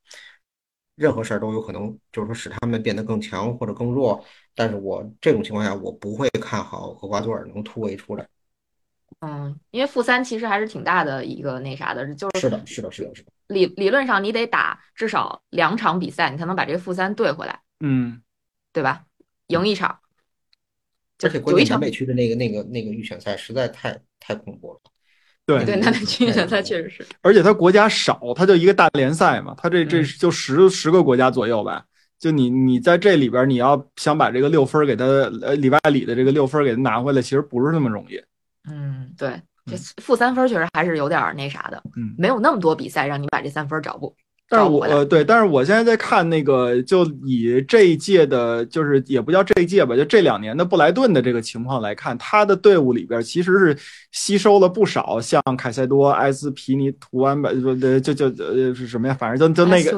任何事儿都有可能，就是说使他们变得更强或者更弱。但是我这种情况下，我不会看好厄瓜多尔能突围出来。嗯，因为负三其实还是挺大的一个那啥的，就是是的，是的，是的，是的。理理论上你得打至少两场比赛，你才能把这个负三对回来。嗯，对吧？赢一场，而且关键南美区的那个、那个、那个预选赛实在太太恐怖了。对对，南美区预选赛确实是。而且他国家少，他就一个大联赛嘛，他这这就十十个国家左右吧。就你你在这里边，你要想把这个六分给他呃里外里的这个六分给他拿回来，其实不是那么容易。嗯，对，这负三分确实还是有点那啥的。嗯，没有那么多比赛让你把这三分找不但是我呃对，但是我现在在看那个，就以这一届的，就是也不叫这一届吧，就这两年的布莱顿的这个情况来看，他的队伍里边其实是吸收了不少像凯塞多、埃斯皮尼图安吧，就就就呃是什么呀？反正就就那个，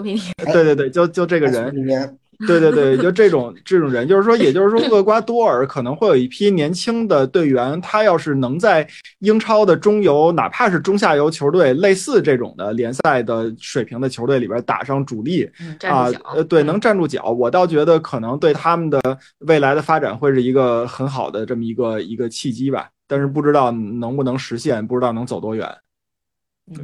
对对对，就就这个人。对对对，就这种这种人，就是说，也就是说，厄瓜多尔可能会有一批年轻的队员，他要是能在英超的中游，哪怕是中下游球队，类似这种的联赛的水平的球队里边打上主力啊，呃，对，能站住脚，我倒觉得可能对他们的未来的发展会是一个很好的这么一个一个契机吧。但是不知道能不能实现，不知道能走多远。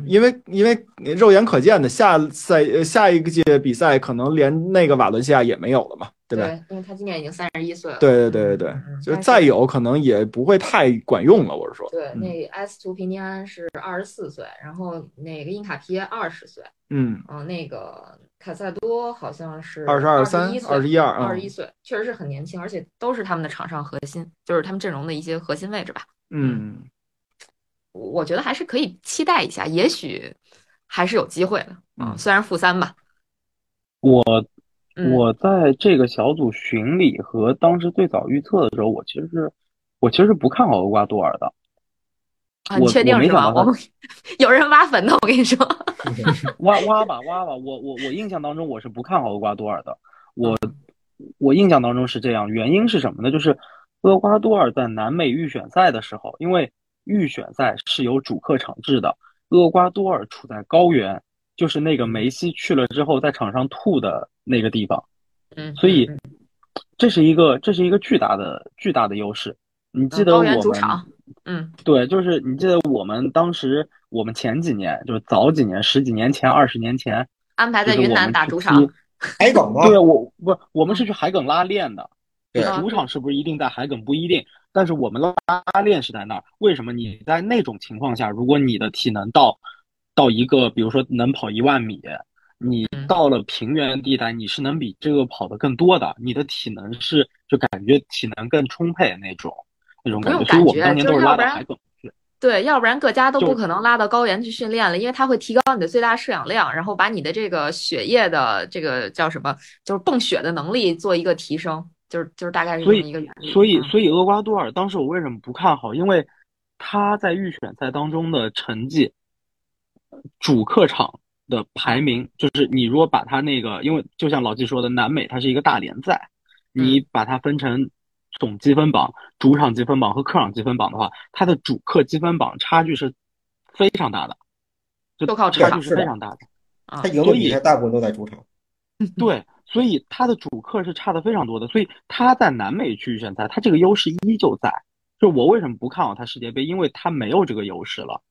因为因为肉眼可见的下赛下一个届比赛可能连那个瓦伦西亚也没有了嘛，对吧？对，因为他今年已经三十一岁了。对对对对对，就再有可能也不会太管用了。我是说，对，那埃斯图皮尼安是二十四岁，然后那个因卡皮耶二十岁，嗯嗯，那个卡塞多好像是二十二三二十一二二十一岁，确实是很年轻，而且都是他们的场上核心，就是他们阵容的一些核心位置吧。嗯。我觉得还是可以期待一下，也许还是有机会的啊。虽然负三吧。我我在这个小组巡礼和当时最早预测的时候，我其实是我其实是不看好厄瓜多尔的。啊，你确定是吧？我 有人挖坟的，我跟你说。挖挖吧挖吧，我我我印象当中我是不看好厄瓜多尔的。我我印象当中是这样，原因是什么呢？就是厄瓜多尔在南美预选赛的时候，因为预选赛是有主客场制的，厄瓜多尔处在高原，就是那个梅西去了之后在场上吐的那个地方，嗯，所以这是一个这是一个巨大的巨大的优势。你记得我们，嗯，对，就是你记得我们当时我们前几年就是早几年十几年前二十年前安排在云南打主场，海埂吗？对，我不是我们是去海埂拉练的。对，主场是不是一定在海埂不一定，但是我们拉练是在那儿。为什么你在那种情况下，如果你的体能到到一个，比如说能跑一万米，你到了平原地带，你是能比这个跑的更多的，你的体能是就感觉体能更充沛那种那种感觉。所以我们当年都是拉的海埂去。对，要不然各家都不可能拉到高原去训练了，因为它会提高你的最大摄氧量，然后把你的这个血液的这个叫什么，就是泵血的能力做一个提升。就是就是大概是这么一个原理，所以所以厄瓜多尔当时我为什么不看好？因为他在预选赛当中的成绩，主客场的排名，就是你如果把他那个，因为就像老季说的，南美它是一个大联赛，你把它分成总积分榜、主场积分榜和客场积分榜的话，它的主客积分榜差距是非常大的，就靠差距是非常大的。他赢的比赛大部分都在主场，对。所以他的主客是差的非常多的，所以他在南美区预选赛，他这个优势依旧在。就我为什么不看好他世界杯？因为他没有这个优势了。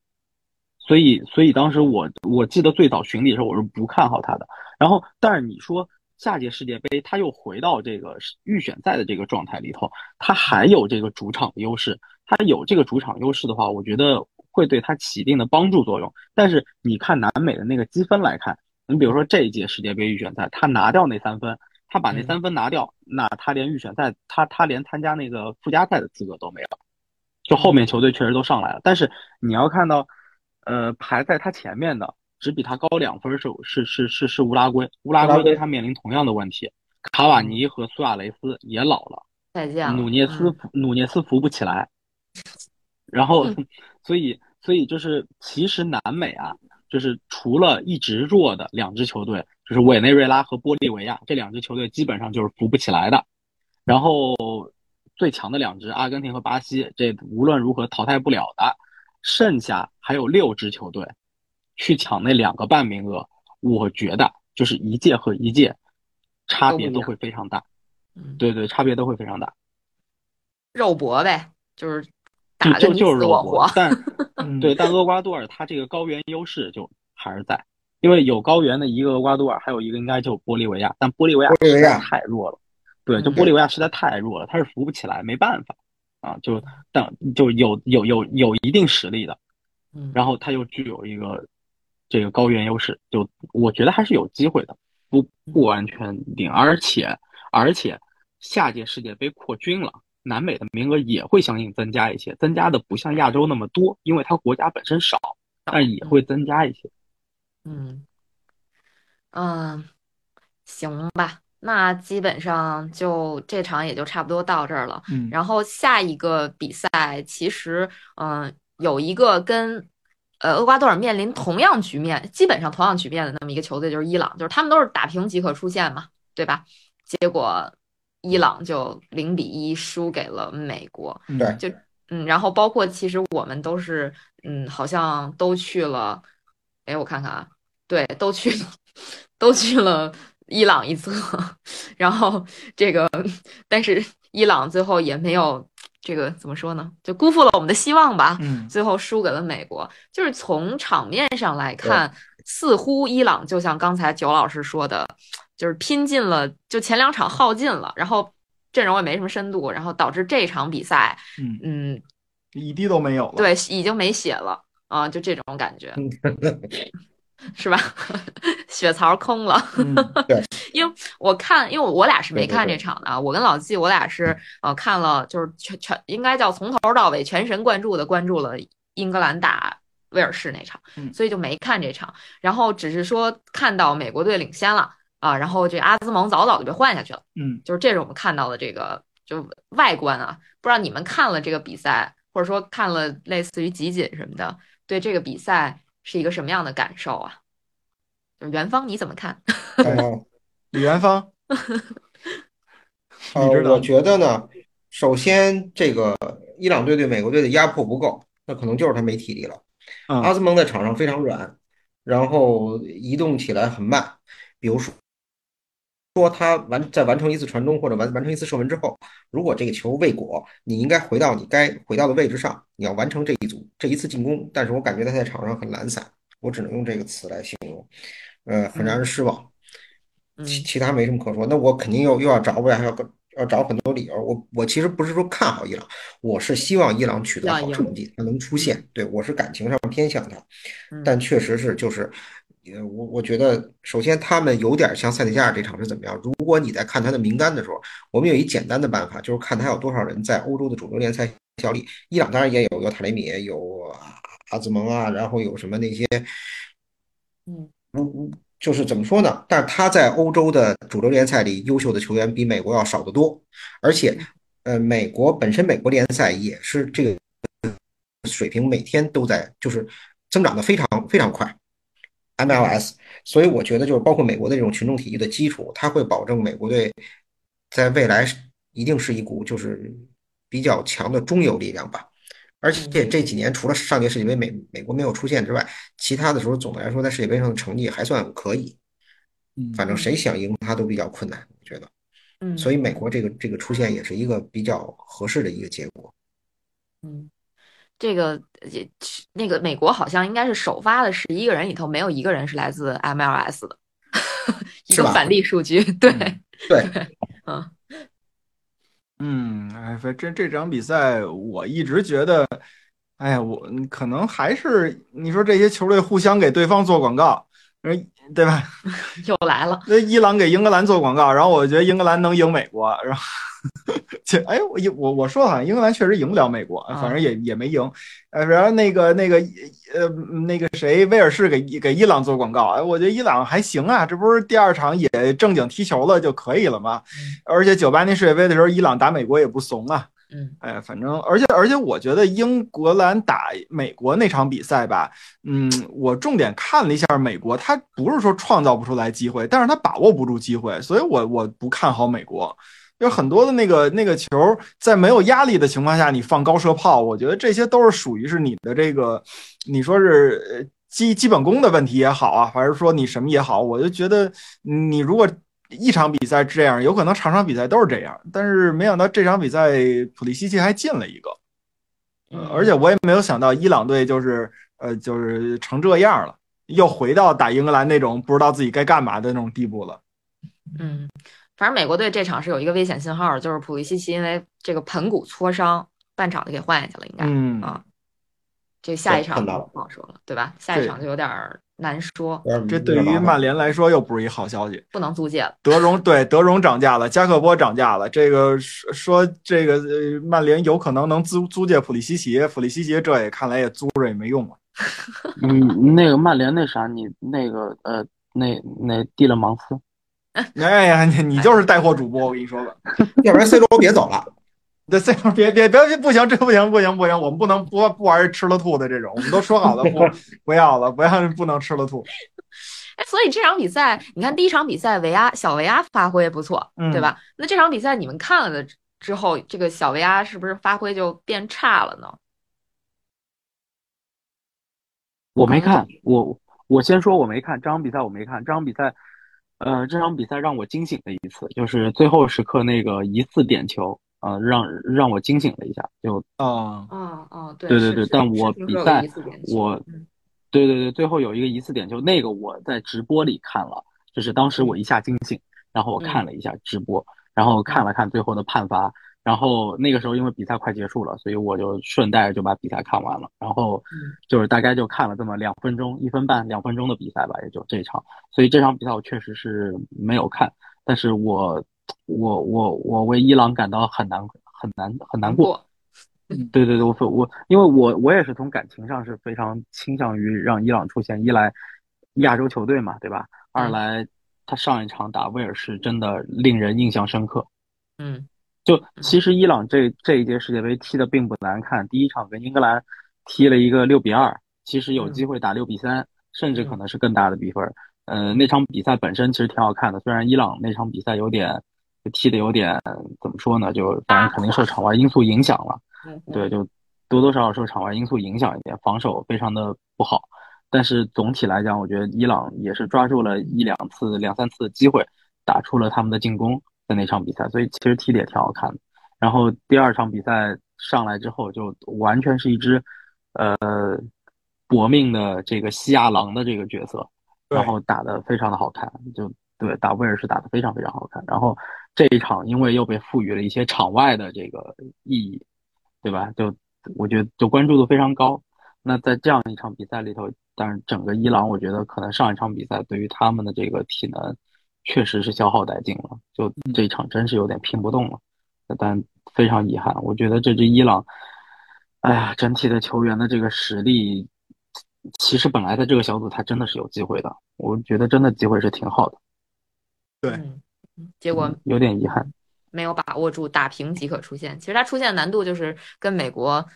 所以，所以当时我我记得最早巡礼的时候，我是不看好他的。然后，但是你说下届世界杯他又回到这个预选赛的这个状态里头，他还有这个主场的优势。他有这个主场优势的话，我觉得会对他起一定的帮助作用。但是你看南美的那个积分来看。你比如说这一届世界杯预选赛，他拿掉那三分，他把那三分拿掉，那他连预选赛，他他连参加那个附加赛的资格都没有。就后面球队确实都上来了，但是你要看到，呃，排在他前面的只比他高两分是是是是是乌拉圭，乌拉圭跟他面临同样的问题，卡瓦尼和苏亚雷斯也老了，再见努涅斯努涅斯扶不起来，然后所以所以就是其实南美啊。就是除了一直弱的两支球队，就是委内瑞拉和玻利维亚这两支球队基本上就是扶不起来的。然后最强的两支阿根廷和巴西，这无论如何淘汰不了的。剩下还有六支球队去抢那两个半名额，我觉得就是一届和一届差别都会非常大。对对，差别都会非常大。肉搏呗，就是就就就是肉搏，但。对，但厄瓜多尔它这个高原优势就还是在，因为有高原的一个厄瓜多尔，还有一个应该就玻利维亚，但玻利维亚实在太弱了。对，就玻利维亚实在太弱了，它是扶不起来，没办法啊，就但就有有有有一定实力的，然后它又具有一个这个高原优势，就我觉得还是有机会的，不不完全定，而且而且下届世界杯扩军了。南美的名额也会相应增加一些，增加的不像亚洲那么多，因为它国家本身少，但也会增加一些。嗯，嗯，行吧，那基本上就这场也就差不多到这儿了。嗯，然后下一个比赛其实，嗯，有一个跟呃厄瓜多尔面临同样局面，基本上同样局面的那么一个球队就是伊朗，就是他们都是打平即可出线嘛，对吧？结果伊朗就零比一输给了美国。对，就嗯，然后包括其实我们都是嗯，好像都去了，哎，我看看啊。对，都去，都去了伊朗一侧，然后这个，但是伊朗最后也没有这个怎么说呢？就辜负了我们的希望吧。嗯，最后输给了美国。就是从场面上来看，似乎伊朗就像刚才九老师说的，就是拼尽了，就前两场耗尽了，然后阵容也没什么深度，然后导致这场比赛，嗯嗯，一滴都没有了。对，已经没血了啊，就这种感觉。是吧？血槽空了。对，因为我看，因为我俩是没看这场的。我跟老季，我俩是呃看了，就是全全应该叫从头到尾全神贯注的关注了英格兰打威尔士那场，所以就没看这场。然后只是说看到美国队领先了啊，然后这阿兹蒙早早就被换下去了。嗯，就是这是我们看到的这个就外观啊。不知道你们看了这个比赛，或者说看了类似于集锦什么的，对这个比赛。是一个什么样的感受啊？元芳你怎么看？李元芳，呃，我觉得呢，首先这个伊朗队对美国队的压迫不够，那可能就是他没体力了。阿兹蒙在场上非常软，然后移动起来很慢。比如说，说他完在完成一次传中或者完完成一次射门之后，如果这个球未果，你应该回到你该回到的位置上。你要完成这一组这一次进攻，但是我感觉他在场上很懒散，我只能用这个词来形容，呃，很让人失望。其其他没什么可说。那我肯定又又要找我还，要要找很多理由。我我其实不是说看好伊朗，我是希望伊朗取得好成绩，他能出线。对我是感情上偏向他，但确实是就是，呃，我我觉得首先他们有点像塞内加尔这场是怎么样？如果你在看他的名单的时候，我们有一简单的办法，就是看他有多少人在欧洲的主流联赛。效力，伊朗当然也有，有塔雷米，有阿兹蒙啊，然后有什么那些，嗯，就是怎么说呢？但是他在欧洲的主流联赛里，优秀的球员比美国要少得多，而且，呃，美国本身美国联赛也是这个水平，每天都在就是增长的非常非常快，MLS，所以我觉得就是包括美国的这种群众体育的基础，它会保证美国队在未来一定是一股就是。比较强的中游力量吧，而且这几年除了上届世界杯美美国没有出现之外，其他的时候总的来说在世界杯上的成绩还算可以。嗯，反正谁想赢他都比较困难，我觉得。嗯，所以美国这个这个出现也是一个比较合适的一个结果。嗯，这个也那个美国好像应该是首发的十一个人里头没有一个人是来自 MLS 的，一个反例数据。对对，嗯。嗯，哎，反正这场比赛我一直觉得，哎呀，我可能还是你说这些球队互相给对方做广告，对吧？又来了，那伊朗给英格兰做广告，然后我觉得英格兰能赢美国，然后。这哎，我我我说好像英格兰确实赢不了美国，反正也也没赢。呃，然后那个那个呃那个谁，威尔士给给伊朗做广告，哎，我觉得伊朗还行啊，这不是第二场也正经踢球了就可以了吗？而且九八年世界杯的时候，伊朗打美国也不怂啊。嗯，哎，反正而且而且我觉得英格兰打美国那场比赛吧，嗯，我重点看了一下美国，他不是说创造不出来机会，但是他把握不住机会，所以我我不看好美国。有很多的那个那个球，在没有压力的情况下，你放高射炮，我觉得这些都是属于是你的这个，你说是基基本功的问题也好啊，还是说你什么也好，我就觉得你如果一场比赛这样，有可能场场比赛都是这样。但是没想到这场比赛普利西奇还进了一个，而且我也没有想到伊朗队就是呃就是成这样了，又回到打英格兰那种不知道自己该干嘛的那种地步了。嗯。反正美国队这场是有一个危险信号，就是普利西奇因为这个盆骨挫伤，半场就给换下去了，应该啊。这下一场不好说了，对吧？下一场就有点难说。这对于曼联来说又不是一好消息，不能租借了。德容对德容涨价了，加克波涨价了。这个说说这个呃，曼联有可能能租租借普利西奇，普利西奇这也看来也租着也没用了。嗯，那个曼联那啥，你那个呃。那那蒂勒芒斯。哎呀，你你就是带货主播，我跟你说吧，要不然 C 罗别走了。这 C 罗别别别不行，这不行不行不行，我们不能不不玩吃了吐的这种，我们都说好了不 不要了，不要不能吃了吐。哎，所以这场比赛，你看第一场比赛维阿小维阿发挥不错，对吧？那这场比赛你们看了的之后，这个小维阿是不是发挥就变差了呢？我没看，我我先说我没看这场比赛，我没看这场比赛。呃，这场比赛让我惊醒了一次，就是最后时刻那个疑似点球，呃，让让我惊醒了一下。就啊啊啊，对对对对，但我比赛我，对对对，最后有一个疑似点球，那个我在直播里看了，就是当时我一下惊醒，然后我看了一下直播，然后看了看最后的判罚。然后那个时候，因为比赛快结束了，所以我就顺带就把比赛看完了。然后就是大概就看了这么两分钟、一分半、两分钟的比赛吧，也就这场。所以这场比赛我确实是没有看，但是我我我我为伊朗感到很难很难很难过。对对对，我我因为我我也是从感情上是非常倾向于让伊朗出现，一来亚洲球队嘛，对吧？二来他上一场打威尔士真的令人印象深刻。嗯。就其实伊朗这这一届世界杯踢的并不难看，第一场跟英格兰踢了一个六比二，其实有机会打六比三，甚至可能是更大的比分。嗯，那场比赛本身其实挺好看的，虽然伊朗那场比赛有点踢的有点怎么说呢，就当然肯定受场外因素影响了。对，就多多少少受场外因素影响一点，防守非常的不好。但是总体来讲，我觉得伊朗也是抓住了一两次、两三次的机会，打出了他们的进攻。在那场比赛，所以其实踢的也挺好看的。然后第二场比赛上来之后，就完全是一支，呃，搏命的这个西亚狼的这个角色，然后打的非常的好看，就对打威尔士打得非常非常好看。然后这一场因为又被赋予了一些场外的这个意义，对吧？就我觉得就关注度非常高。那在这样一场比赛里头，但是整个伊朗，我觉得可能上一场比赛对于他们的这个体能。确实是消耗殆尽了，就这一场真是有点拼不动了，但非常遗憾，我觉得这支伊朗，哎呀，整体的球员的这个实力，其实本来在这个小组他真的是有机会的，我觉得真的机会是挺好的，对，结果有点遗憾，没有把握住打平即可出现，其实它出现难度就是跟美国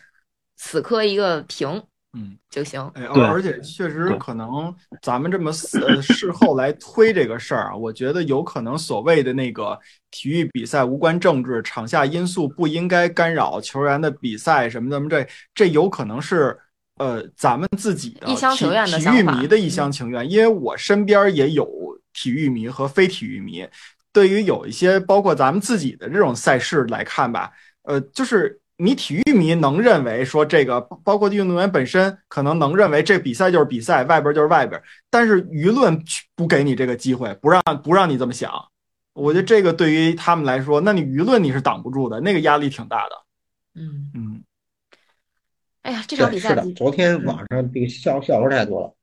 死磕一个平。嗯，就行。哎，而且确实可能咱们这么呃事后来推这个事儿啊，我觉得有可能所谓的那个体育比赛无关政治，场下因素不应该干扰球员的比赛什么什么这这有可能是呃咱们自己的一厢情愿的体育迷的一厢情愿，因为我身边也有体育迷和非体育迷，对于有一些包括咱们自己的这种赛事来看吧，呃，就是。你体育迷能认为说这个，包括运动员本身可能能认为这比赛就是比赛，外边就是外边，但是舆论不给你这个机会，不让不让你这么想。我觉得这个对于他们来说，那你舆论你是挡不住的，那个压力挺大的。嗯嗯。哎呀，这场比赛是的，昨天网上这个笑笑话太多了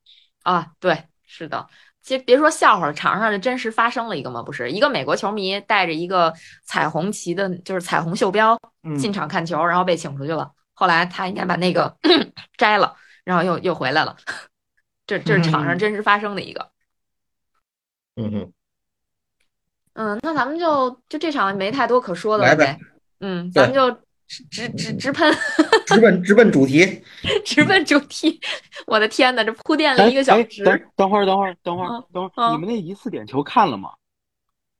啊！对，是的。其实别说笑话，场上就真实发生了一个嘛，不是一个美国球迷带着一个彩虹旗的，就是彩虹袖标进场看球，然后被请出去了。后来他应该把那个 摘了，然后又又回来了。这这是场上真实发生的一个。嗯哼。嗯，那咱们就就这场没太多可说的了呗。嗯，咱们就。直直直喷，直奔直奔主题，直奔主题。我的天哪，这铺垫了一个小时。等等会儿，等会儿，等会儿，等会儿。你们那一次点球看了吗？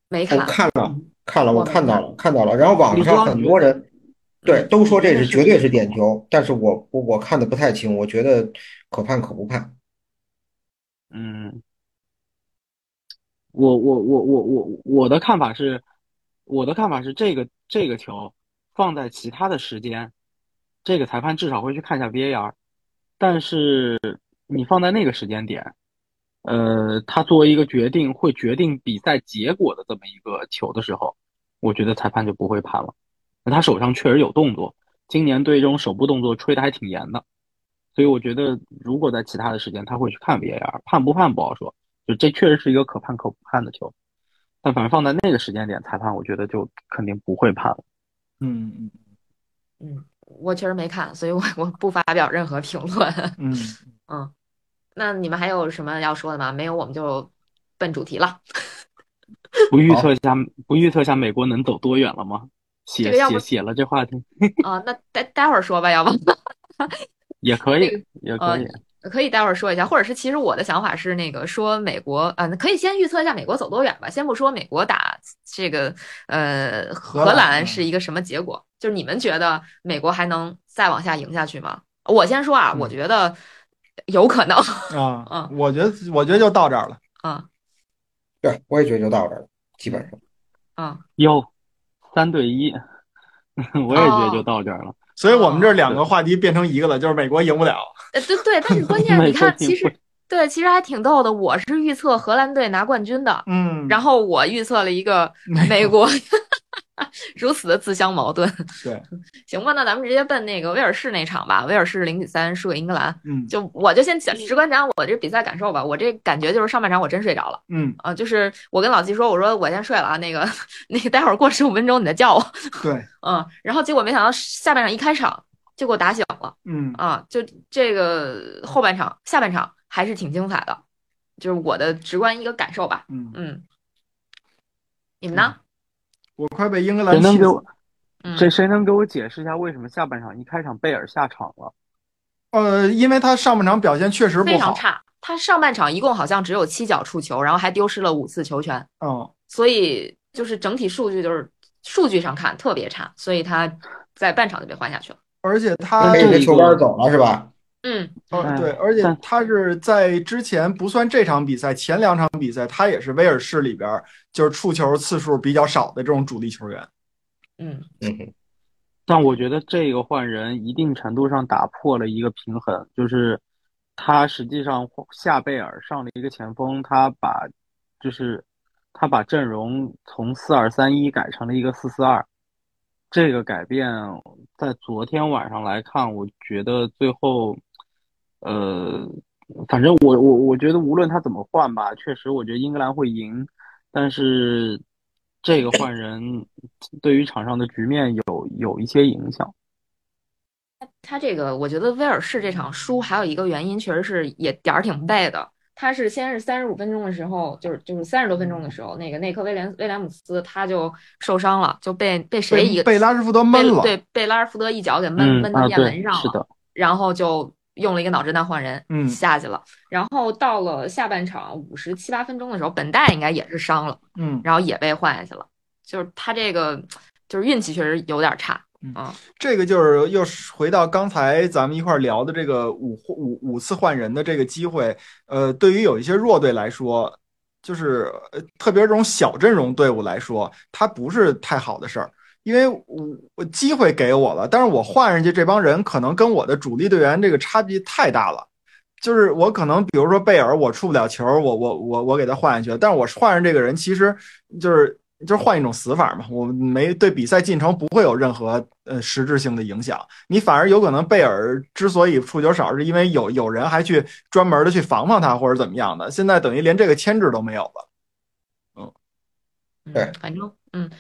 没看。我看了，看了，我看到了，看到了。然后网上很多人对都说这是绝对是点球，但是我我我看的不太清，我觉得可判可不判。嗯，我我我我我我的看法是，我的看法是这个这个球。放在其他的时间，这个裁判至少会去看一下 VAR，但是你放在那个时间点，呃，他作为一个决定会决定比赛结果的这么一个球的时候，我觉得裁判就不会判了。他手上确实有动作，今年对这种手部动作吹的还挺严的，所以我觉得如果在其他的时间他会去看 VAR，判不判不好说，就这确实是一个可判可不判的球，但反正放在那个时间点，裁判我觉得就肯定不会判了。嗯嗯嗯，我确实没看，所以我我不发表任何评论。嗯 嗯，那你们还有什么要说的吗？没有，我们就奔主题了。不预测一下，不预测一下美国能走多远了吗？写写写了这话题 啊，那待待会儿说吧，要不也可以，也可以。可以待会儿说一下，或者是其实我的想法是那个说美国啊，可以先预测一下美国走多远吧。先不说美国打这个呃荷兰是一个什么结果，就是你们觉得美国还能再往下赢下去吗？我先说啊，我觉得有可能啊，嗯，我觉得我觉得就到这儿了啊，对，我也觉得就到这儿了，基本上啊，有，三对一，我也觉得就到这儿了。所以我们这两个话题变成一个了，就是美国赢不了。呃，对对，但是关键 你看，其实对，其实还挺逗的。我是预测荷兰队拿冠军的，嗯，然后我预测了一个美国，如此的自相矛盾。对，行吧，那咱们直接奔那个威尔士那场吧。威尔士零比三输给英格兰，嗯，就我就先讲直观讲我这比赛感受吧。我这感觉就是上半场我真睡着了，嗯啊，就是我跟老季说，我说我先睡了啊，那个 那个待会儿过十五分钟你再叫我。对，嗯，然后结果没想到下半场一开场。就给我打醒了，嗯啊，就这个后半场、下半场还是挺精彩的，就是我的直观一个感受吧，嗯嗯，你们呢？我快被英格兰谁能给我？嗯、谁谁能给我解释一下为什么下半场一开场贝尔下场了？呃，因为他上半场表现确实非常差，他上半场一共好像只有七脚触球，然后还丢失了五次球权，嗯，所以就是整体数据就是数据上看特别差，所以他在半场就被换下去了。而且他这个球杆走了是吧？嗯，哦对，而且他是在之前不算这场比赛，前两场比赛他也是威尔士里边就是触球次数比较少的这种主力球员。嗯嗯，但我觉得这个换人一定程度上打破了一个平衡，就是他实际上夏贝尔上了一个前锋，他把就是他把阵容从四二三一改成了一个四四二。这个改变在昨天晚上来看，我觉得最后，呃，反正我我我觉得无论他怎么换吧，确实我觉得英格兰会赢，但是这个换人对于场上的局面有有一些影响。他这个，我觉得威尔士这场输还有一个原因，确实是也点儿挺背的。他是先是三十五分钟的时候，就是就是三十多分钟的时候，那个内克威廉威廉姆斯他就受伤了，就被被谁一个被拉什福德闷了，对，被拉什福德一脚给闷闷到面门上了，是的。然后就用了一个脑震荡换人，嗯，下去了。然后到了下半场五十七八分钟的时候，本代应该也是伤了，嗯，然后也被换下去了。就是他这个就是运气确实有点差。嗯，这个就是又回到刚才咱们一块聊的这个五五五次换人的这个机会，呃，对于有一些弱队来说，就是特别这种小阵容队伍来说，它不是太好的事儿，因为我我机会给我了，但是我换上去这帮人可能跟我的主力队员这个差距太大了，就是我可能比如说贝尔我出不了球，我我我我给他换下去了，但是我换上这个人其实就是。就是换一种死法嘛，我没对比赛进程不会有任何呃实质性的影响，你反而有可能贝尔之所以触球少，是因为有有人还去专门的去防防他或者怎么样的，现在等于连这个牵制都没有了。嗯，对，反正嗯，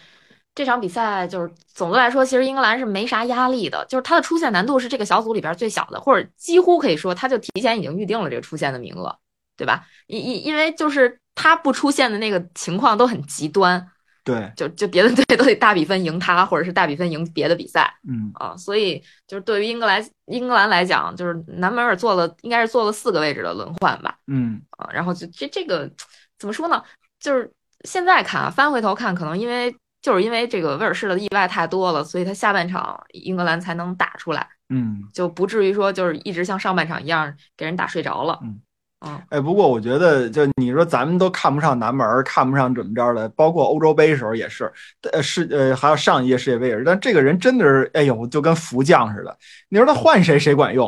这场比赛就是总的来说，其实英格兰是没啥压力的，就是他的出线难度是这个小组里边最小的，或者几乎可以说他就提前已经预定了这个出线的名额，对吧？因因因为就是他不出现的那个情况都很极端。对，就就别的队都得大比分赢他，或者是大比分赢别的比赛，嗯啊，所以就是对于英格兰英格兰来讲，就是南门尔做了应该是做了四个位置的轮换吧，嗯啊，然后就这这个怎么说呢？就是现在看啊，翻回头看，可能因为就是因为这个威尔士的意外太多了，所以他下半场英格兰才能打出来，嗯，就不至于说就是一直像上半场一样给人打睡着了，嗯。嗯，哎，不过我觉得，就你说咱们都看不上南门，看不上怎么着的，包括欧洲杯时候也是，呃，世呃还有上一届世界杯也是，但这个人真的是，哎呦，就跟福将似的。你说他换谁谁管用？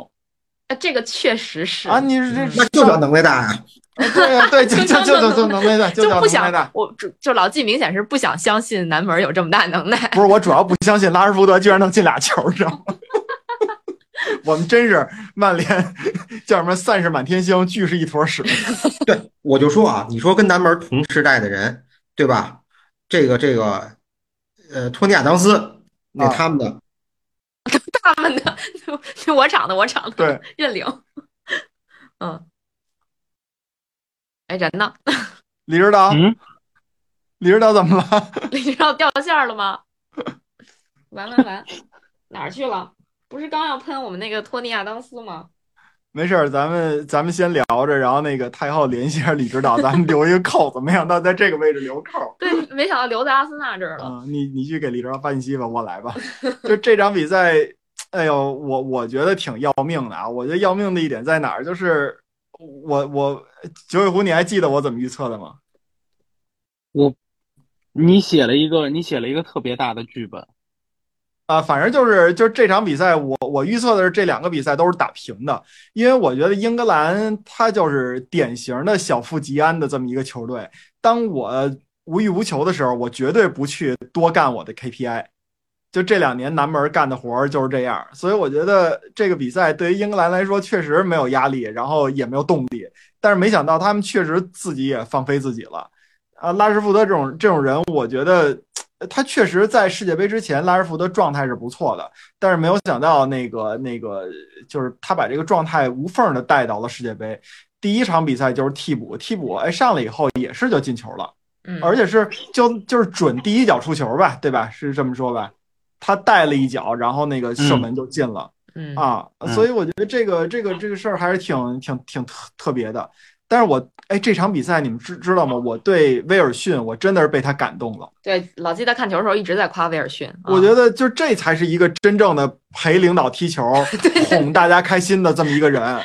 啊，这个确实是啊，你这那就叫能耐大呀。对呀，对，就就 就就能耐大，就不想大。我就就老季明显是不想相信南门有这么大能耐。不是，我主要不相信拉什福德居然能进俩球，知道吗？我们真是曼联叫什么“散是满天星，聚是一坨屎”。对，我就说啊，你说跟南门同时代的人，对吧？这个这个，呃，托尼亚当斯那他们的，他们的，就我场的，我场的，对，认领。嗯，哎，人呢？李指导，嗯，李指导怎么了？李指导掉线了吗？完完完，哪儿去了？不是刚要喷我们那个托尼亚当斯吗？没事儿，咱们咱们先聊着，然后那个太后联系一下李指导，咱们留一个扣子。没想到在这个位置留扣。对，没想到留在阿森纳这儿了。嗯，你你去给李指导发信息吧，我来吧。就这场比赛，哎呦，我我觉得挺要命的啊！我觉得要命的一点在哪儿？就是我我九尾狐，你还记得我怎么预测的吗？我，你写了一个，你写了一个特别大的剧本。啊，反正就是就是这场比赛，我我预测的是这两个比赛都是打平的，因为我觉得英格兰它就是典型的小富即安的这么一个球队。当我无欲无求的时候，我绝对不去多干我的 KPI。就这两年南门干的活儿就是这样，所以我觉得这个比赛对于英格兰来说确实没有压力，然后也没有动力。但是没想到他们确实自己也放飞自己了。啊，拉什福德这种这种人，我觉得。他确实在世界杯之前，拉什福德状态是不错的，但是没有想到那个那个，就是他把这个状态无缝的带到了世界杯。第一场比赛就是替补，替补哎上了以后也是就进球了，嗯，而且是就就是准第一脚出球吧，对吧？是这么说吧？他带了一脚，然后那个射门就进了，嗯啊，所以我觉得这个这个这个事儿还是挺挺挺特特别的。但是我哎，这场比赛你们知知道吗？我对威尔逊，我真的是被他感动了。对，老季在看球的时候一直在夸威尔逊。我觉得就这才是一个真正的陪领导踢球、哄大家开心的这么一个人。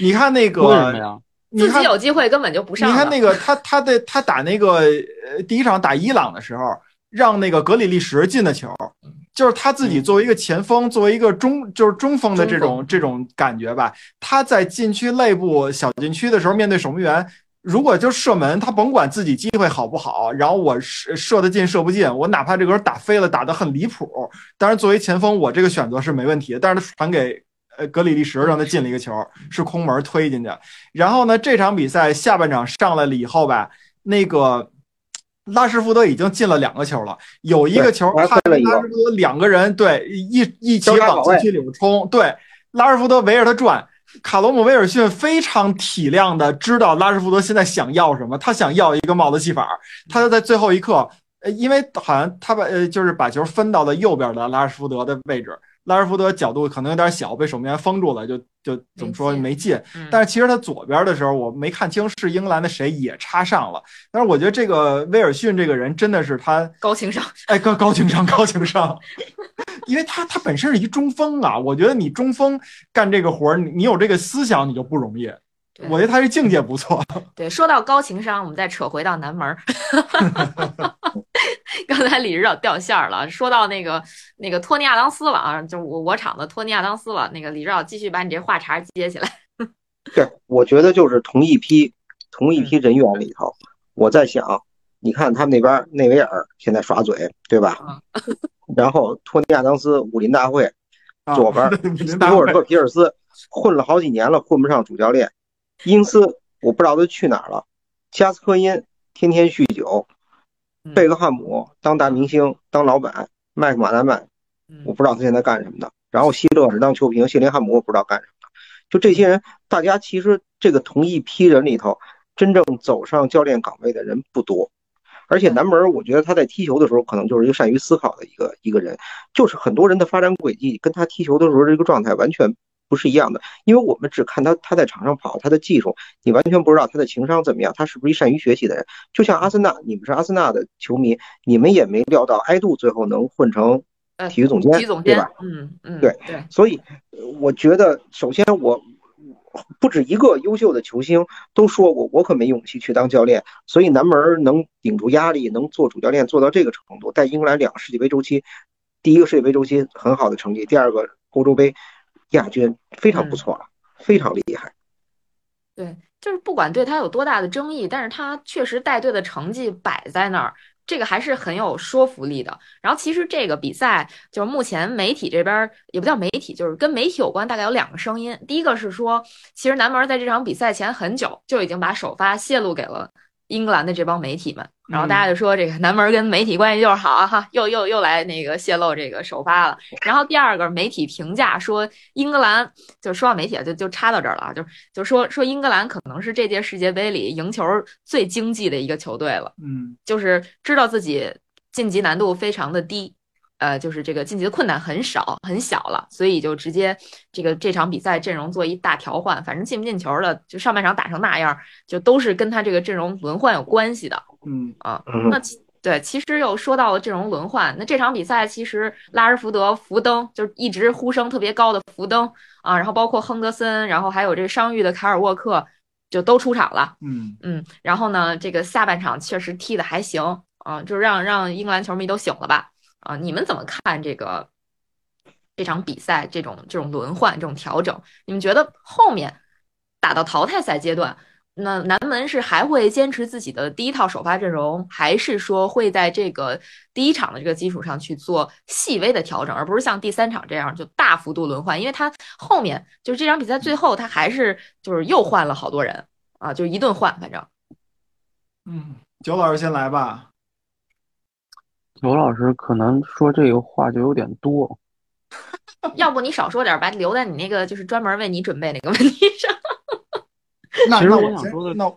你看那个，为什么呀？自己有机会根本就不上。你看那个他他的他打那个呃第一场打伊朗的时候，让那个格里利什进的球。就是他自己作为一个前锋，作为一个中就是中锋的这种这种感觉吧。他在禁区内部小禁区的时候，面对守门员，如果就射门，他甭管自己机会好不好，然后我射射得进射不进，我哪怕这个打飞了，打得很离谱。当然，作为前锋，我这个选择是没问题的。但是他传给呃格里利什，让他进了一个球，是空门推进去。然后呢，这场比赛下半场上来了以后吧，那个。拉什福德已经进了两个球了，有一个球，他拉什福德两个人对一一起往禁区里边冲，对拉什福德围着他转，卡罗姆威尔逊非常体谅的知道拉什福德现在想要什么，他想要一个帽子戏法，他就在最后一刻，呃，因为好像他把呃就是把球分到了右边的拉什福德的位置。拉什福德角度可能有点小，被守门员封住了，就就怎么说没进。但是其实他左边的时候，我没看清是英格兰的谁也插上了。但是我觉得这个威尔逊这个人真的是他高情商，哎，高高情商，高情商，因为他他本身是一中锋啊。我觉得你中锋干这个活儿，你有这个思想，你就不容易。我觉得他这境界不错。对，说到高情商，我们再扯回到南门。刚才李指导掉线了，说到那个那个托尼亚当斯了啊，就我我厂的托尼亚当斯了。那个李指导继续把你这话茬接起来。对，我觉得就是同一批同一批人员里头，我在想，你看他们那边内维尔现在耍嘴，对吧？然后托尼亚当斯武林大会左边，斯图尔特皮尔斯混了好几年了，混不上主教练。因斯我不知道他去哪儿了。加斯科因天天酗酒。贝克汉姆当大明星，当老板。麦克马纳曼，我不知道他现在干什么的。然后希勒是当球评，谢林汉姆我不知道干什么的。就这些人，大家其实这个同一批人里头，真正走上教练岗位的人不多。而且南门，我觉得他在踢球的时候，可能就是一个善于思考的一个一个人。就是很多人的发展轨迹跟他踢球的时候这个状态完全。不是一样的，因为我们只看他他在场上跑，他的技术，你完全不知道他的情商怎么样，他是不是一善于学习的人。就像阿森纳，你们是阿森纳的球迷，你们也没料到埃杜最后能混成体育总监，对吧？嗯嗯，对对。所以我觉得，首先我不止一个优秀的球星都说过，我可没勇气去当教练。所以南门能顶住压力，能做主教练做到这个程度，带英格兰两个世界杯周期，第一个世界杯周期很好的成绩，第二个欧洲杯。亚军非常不错了，非常厉害。对，就是不管对他有多大的争议，但是他确实带队的成绩摆在那儿，这个还是很有说服力的。然后其实这个比赛就是目前媒体这边也不叫媒体，就是跟媒体有关，大概有两个声音。第一个是说，其实南门在这场比赛前很久就已经把首发泄露给了英格兰的这帮媒体们，然后大家就说这个南门跟媒体关系就是好啊哈，又又又来那个泄露这个首发了。然后第二个媒体评价说，英格兰就说到媒体就就插到这儿了啊，就就说说英格兰可能是这届世界杯里赢球最经济的一个球队了，嗯，就是知道自己晋级难度非常的低。呃，就是这个晋级的困难很少很小了，所以就直接这个这场比赛阵容做一大调换，反正进不进球的，就上半场打成那样，就都是跟他这个阵容轮换有关系的。嗯啊，那对，其实又说到了阵容轮换，那这场比赛其实拉什福德、福登就一直呼声特别高的福登啊，然后包括亨德森，然后还有这个伤愈的凯尔沃克就都出场了。嗯嗯，然后呢，这个下半场确实踢的还行啊，就让让英格兰球迷都醒了吧。啊，你们怎么看这个这场比赛这种这种轮换这种调整？你们觉得后面打到淘汰赛阶段，那南门是还会坚持自己的第一套首发阵容，还是说会在这个第一场的这个基础上去做细微的调整，而不是像第三场这样就大幅度轮换？因为他后面就是这场比赛最后他还是就是又换了好多人啊，就一顿换，反正。嗯，九老师先来吧。刘老师可能说这个话就有点多，要不你少说点，把留在你那个就是专门为你准备那个问题上。那其实我想说的，那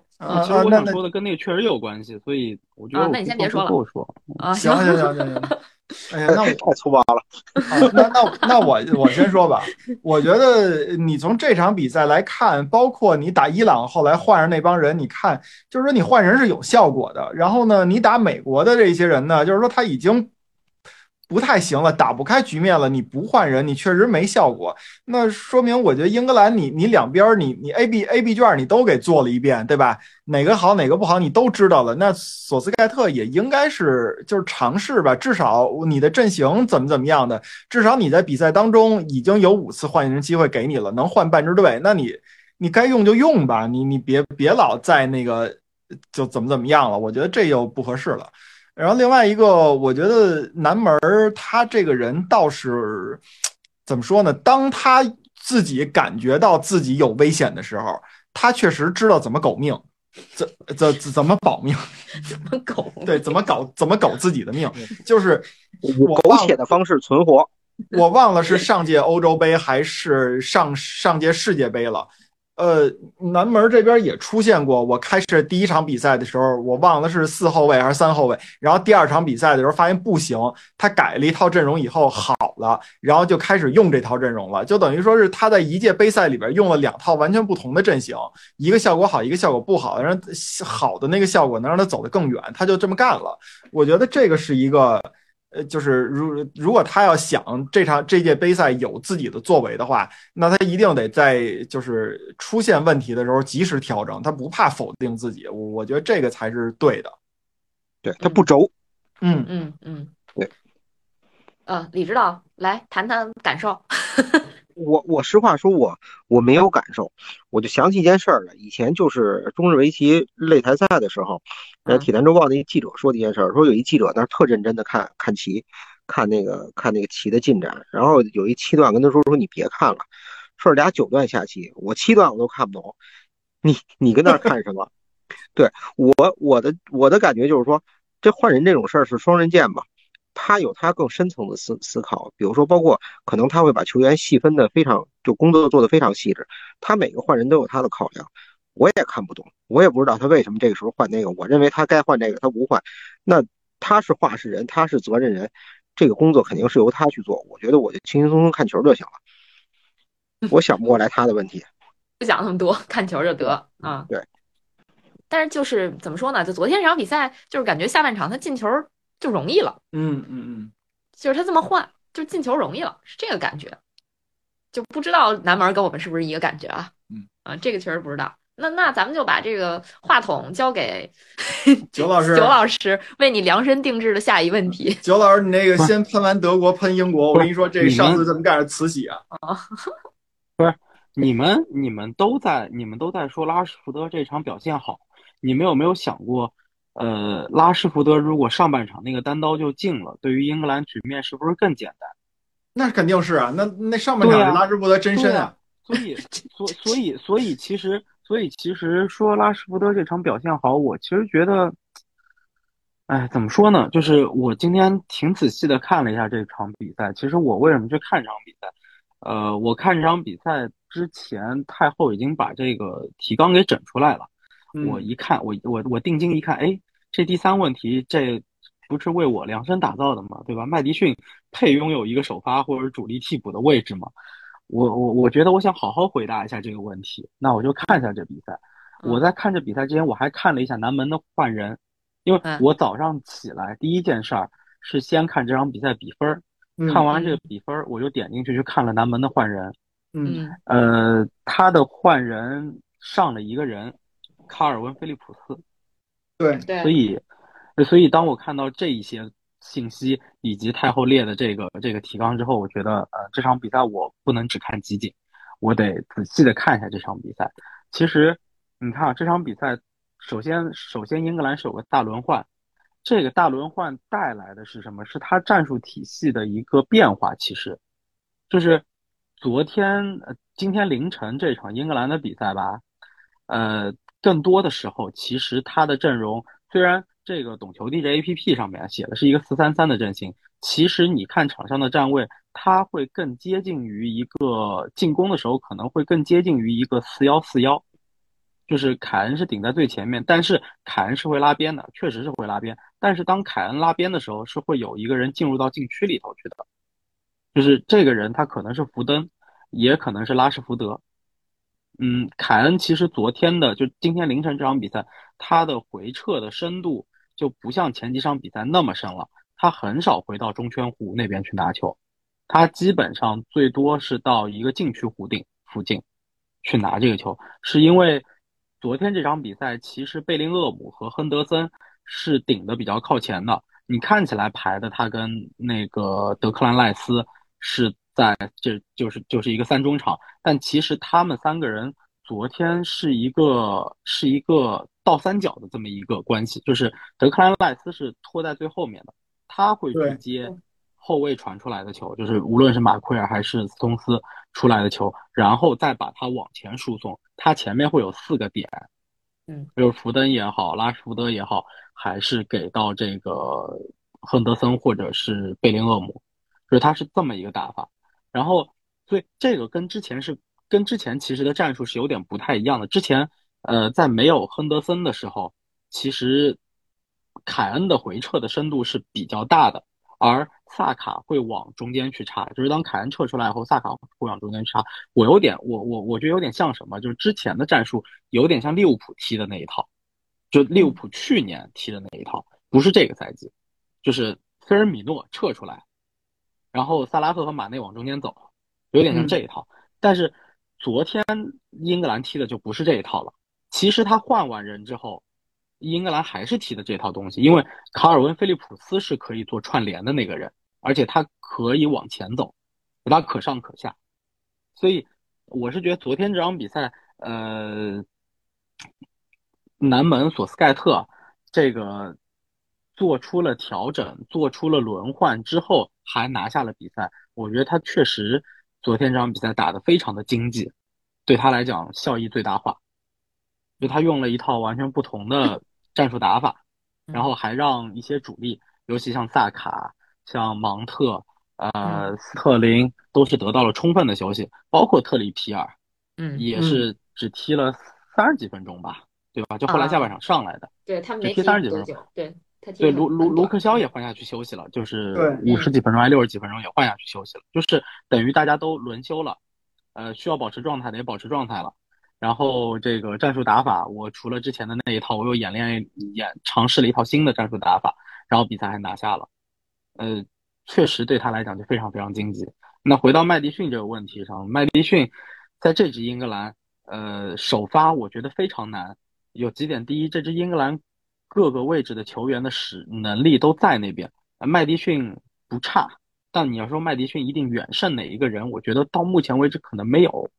其实我想说的跟那个确实有关系，所以我觉得那你先别说了，说啊，行行行行行。哎呀，那我太粗暴了。那那那我我先说吧。我觉得你从这场比赛来看，包括你打伊朗后来换上那帮人，你看，就是说你换人是有效果的。然后呢，你打美国的这些人呢，就是说他已经。不太行了，打不开局面了。你不换人，你确实没效果。那说明，我觉得英格兰，你你两边你你 A B A B 卷你都给做了一遍，对吧？哪个好哪个不好你都知道了。那索斯盖特也应该是就是尝试吧，至少你的阵型怎么怎么样的，至少你在比赛当中已经有五次换人机会给你了，能换半支队，那你你该用就用吧，你你别别老在那个就怎么怎么样了。我觉得这又不合适了。然后另外一个，我觉得南门他这个人倒是怎么说呢？当他自己感觉到自己有危险的时候，他确实知道怎么苟命，怎怎怎么保命，怎么苟对，怎么搞怎么苟自己的命，就是以苟且的方式存活。我忘了是上届欧洲杯还是上上届世界杯了。呃，南门这边也出现过。我开始第一场比赛的时候，我忘了是四后卫还是三后卫。然后第二场比赛的时候发现不行，他改了一套阵容以后好了，然后就开始用这套阵容了。就等于说是他在一届杯赛里边用了两套完全不同的阵型，一个效果好，一个效果不好，让好的那个效果能让他走得更远，他就这么干了。我觉得这个是一个。呃，就是如如果他要想这场这届杯赛有自己的作为的话，那他一定得在就是出现问题的时候及时调整，他不怕否定自己，我我觉得这个才是对的。对他不轴，嗯嗯嗯，对。嗯，李指导来谈谈感受。我我实话说，我我没有感受，我就想起一件事儿来。以前就是中日围棋擂台赛的时候，呃，体坛周报那记者说的一件事儿，说有一记者那特认真的看看棋，看那个看那个棋的进展。然后有一七段跟他说说你别看了，说俩九段下棋，我七段我都看不懂，你你跟那儿看什么？对我我的我的感觉就是说，这换人这种事儿是双刃剑吧。他有他更深层的思思考，比如说，包括可能他会把球员细分的非常，就工作做的非常细致。他每个换人都有他的考量，我也看不懂，我也不知道他为什么这个时候换那个。我认为他该换这个，他不换。那他是话事人，他是责任人，这个工作肯定是由他去做。我觉得我就轻轻松松看球就行了。我想不过来他的问题，不想那么多，看球就得啊。对。但是就是怎么说呢？就昨天这场比赛，就是感觉下半场他进球。就容易了，嗯嗯嗯，就是他这么换，就进球容易了，是这个感觉。就不知道南门跟我们是不是一个感觉啊？嗯啊，这个确实不知道。那那咱们就把这个话筒交给 九老师，九老师为你量身定制的下一问题。九老师，你那个先喷完德国，喷英国，我跟你说，这上次怎么干是慈禧啊。啊，不是，你们你们都在你们都在说拉什福德这场表现好，你们有没有想过？呃，拉什福德如果上半场那个单刀就进了，对于英格兰局面是不是更简单？那肯定是啊，那那上半场是拉什福德真身啊。所以，所所以所以其实所以其实说拉什福德这场表现好，我其实觉得，哎，怎么说呢？就是我今天挺仔细的看了一下这场比赛。其实我为什么去看这场比赛？呃，我看这场比赛之前，太后已经把这个提纲给整出来了。我一看，我我我定睛一看，哎，这第三问题，这不是为我量身打造的吗？对吧？麦迪逊配拥有一个首发或者主力替补的位置吗？我我我觉得我想好好回答一下这个问题。那我就看一下这比赛。我在看这比赛之前，我还看了一下南门的换人，因为我早上起来第一件事儿是先看这场比赛比分儿。看完这个比分，我就点进去去看了南门的换人。嗯，呃，他的换人上了一个人，卡尔文·菲利普斯。对，所以，所以当我看到这一些信息以及太后列的这个这个提纲之后，我觉得，呃，这场比赛我不能只看集锦，我得仔细的看一下这场比赛。其实，你看啊，这场比赛，首先，首先英格兰是有个大轮换。这个大轮换带来的是什么？是他战术体系的一个变化。其实，就是昨天、呃，今天凌晨这场英格兰的比赛吧，呃，更多的时候，其实他的阵容虽然这个懂球帝这 A P P 上面写的是一个四三三的阵型，其实你看场上的站位，他会更接近于一个进攻的时候，可能会更接近于一个四幺四幺。就是凯恩是顶在最前面，但是凯恩是会拉边的，确实是会拉边。但是当凯恩拉边的时候，是会有一个人进入到禁区里头去的，就是这个人他可能是福登，也可能是拉什福德。嗯，凯恩其实昨天的就今天凌晨这场比赛，他的回撤的深度就不像前几场比赛那么深了，他很少回到中圈弧那边去拿球，他基本上最多是到一个禁区弧顶附近去拿这个球，是因为。昨天这场比赛，其实贝林厄姆和亨德森是顶的比较靠前的。你看起来排的他跟那个德克兰赖斯是在这就是就是一个三中场，但其实他们三个人昨天是一个是一个倒三角的这么一个关系，就是德克兰赖斯是拖在最后面的，他会去接。后卫传出来的球，就是无论是马奎尔还是斯通斯出来的球，然后再把它往前输送，他前面会有四个点，嗯，比如福登也好，拉什福德也好，还是给到这个亨德森或者是贝林厄姆，就是他是这么一个打法。然后，所以这个跟之前是跟之前其实的战术是有点不太一样的。之前，呃，在没有亨德森的时候，其实凯恩的回撤的深度是比较大的。而萨卡会往中间去插，就是当凯恩撤出来以后，萨卡会往中间去插。我有点，我我我觉得有点像什么，就是之前的战术有点像利物浦踢的那一套，就利物浦去年踢的那一套，不是这个赛季，就是菲尔米诺撤出来，然后萨拉赫和马内往中间走，有点像这一套。但是昨天英格兰踢的就不是这一套了。其实他换完人之后。英格兰还是踢的这套东西，因为卡尔文·菲利普斯是可以做串联的那个人，而且他可以往前走，他可上可下，所以我是觉得昨天这场比赛，呃，南门索斯盖特这个做出了调整，做出了轮换之后还拿下了比赛，我觉得他确实昨天这场比赛打得非常的经济，对他来讲效益最大化。就他用了一套完全不同的 战术打法，然后还让一些主力，尤其像萨卡、像芒特、呃斯特林，都是得到了充分的休息，包括特里皮尔，嗯，也是只踢了三十几分钟吧，对吧？就后来下半场上来的，对他没踢三十几分钟，对他对卢卢卢克肖也换下去休息了，就是五十几分钟还六十几分钟也换下去休息了，就是等于大家都轮休了，呃，需要保持状态的也保持状态了。然后这个战术打法，我除了之前的那一套，我又演练演尝试了一套新的战术打法，然后比赛还拿下了。呃，确实对他来讲就非常非常经济。那回到麦迪逊这个问题上，麦迪逊在这支英格兰，呃，首发我觉得非常难。有几点，第一，这支英格兰各个位置的球员的使能力都在那边，麦迪逊不差，但你要说麦迪逊一定远胜哪一个人，我觉得到目前为止可能没有。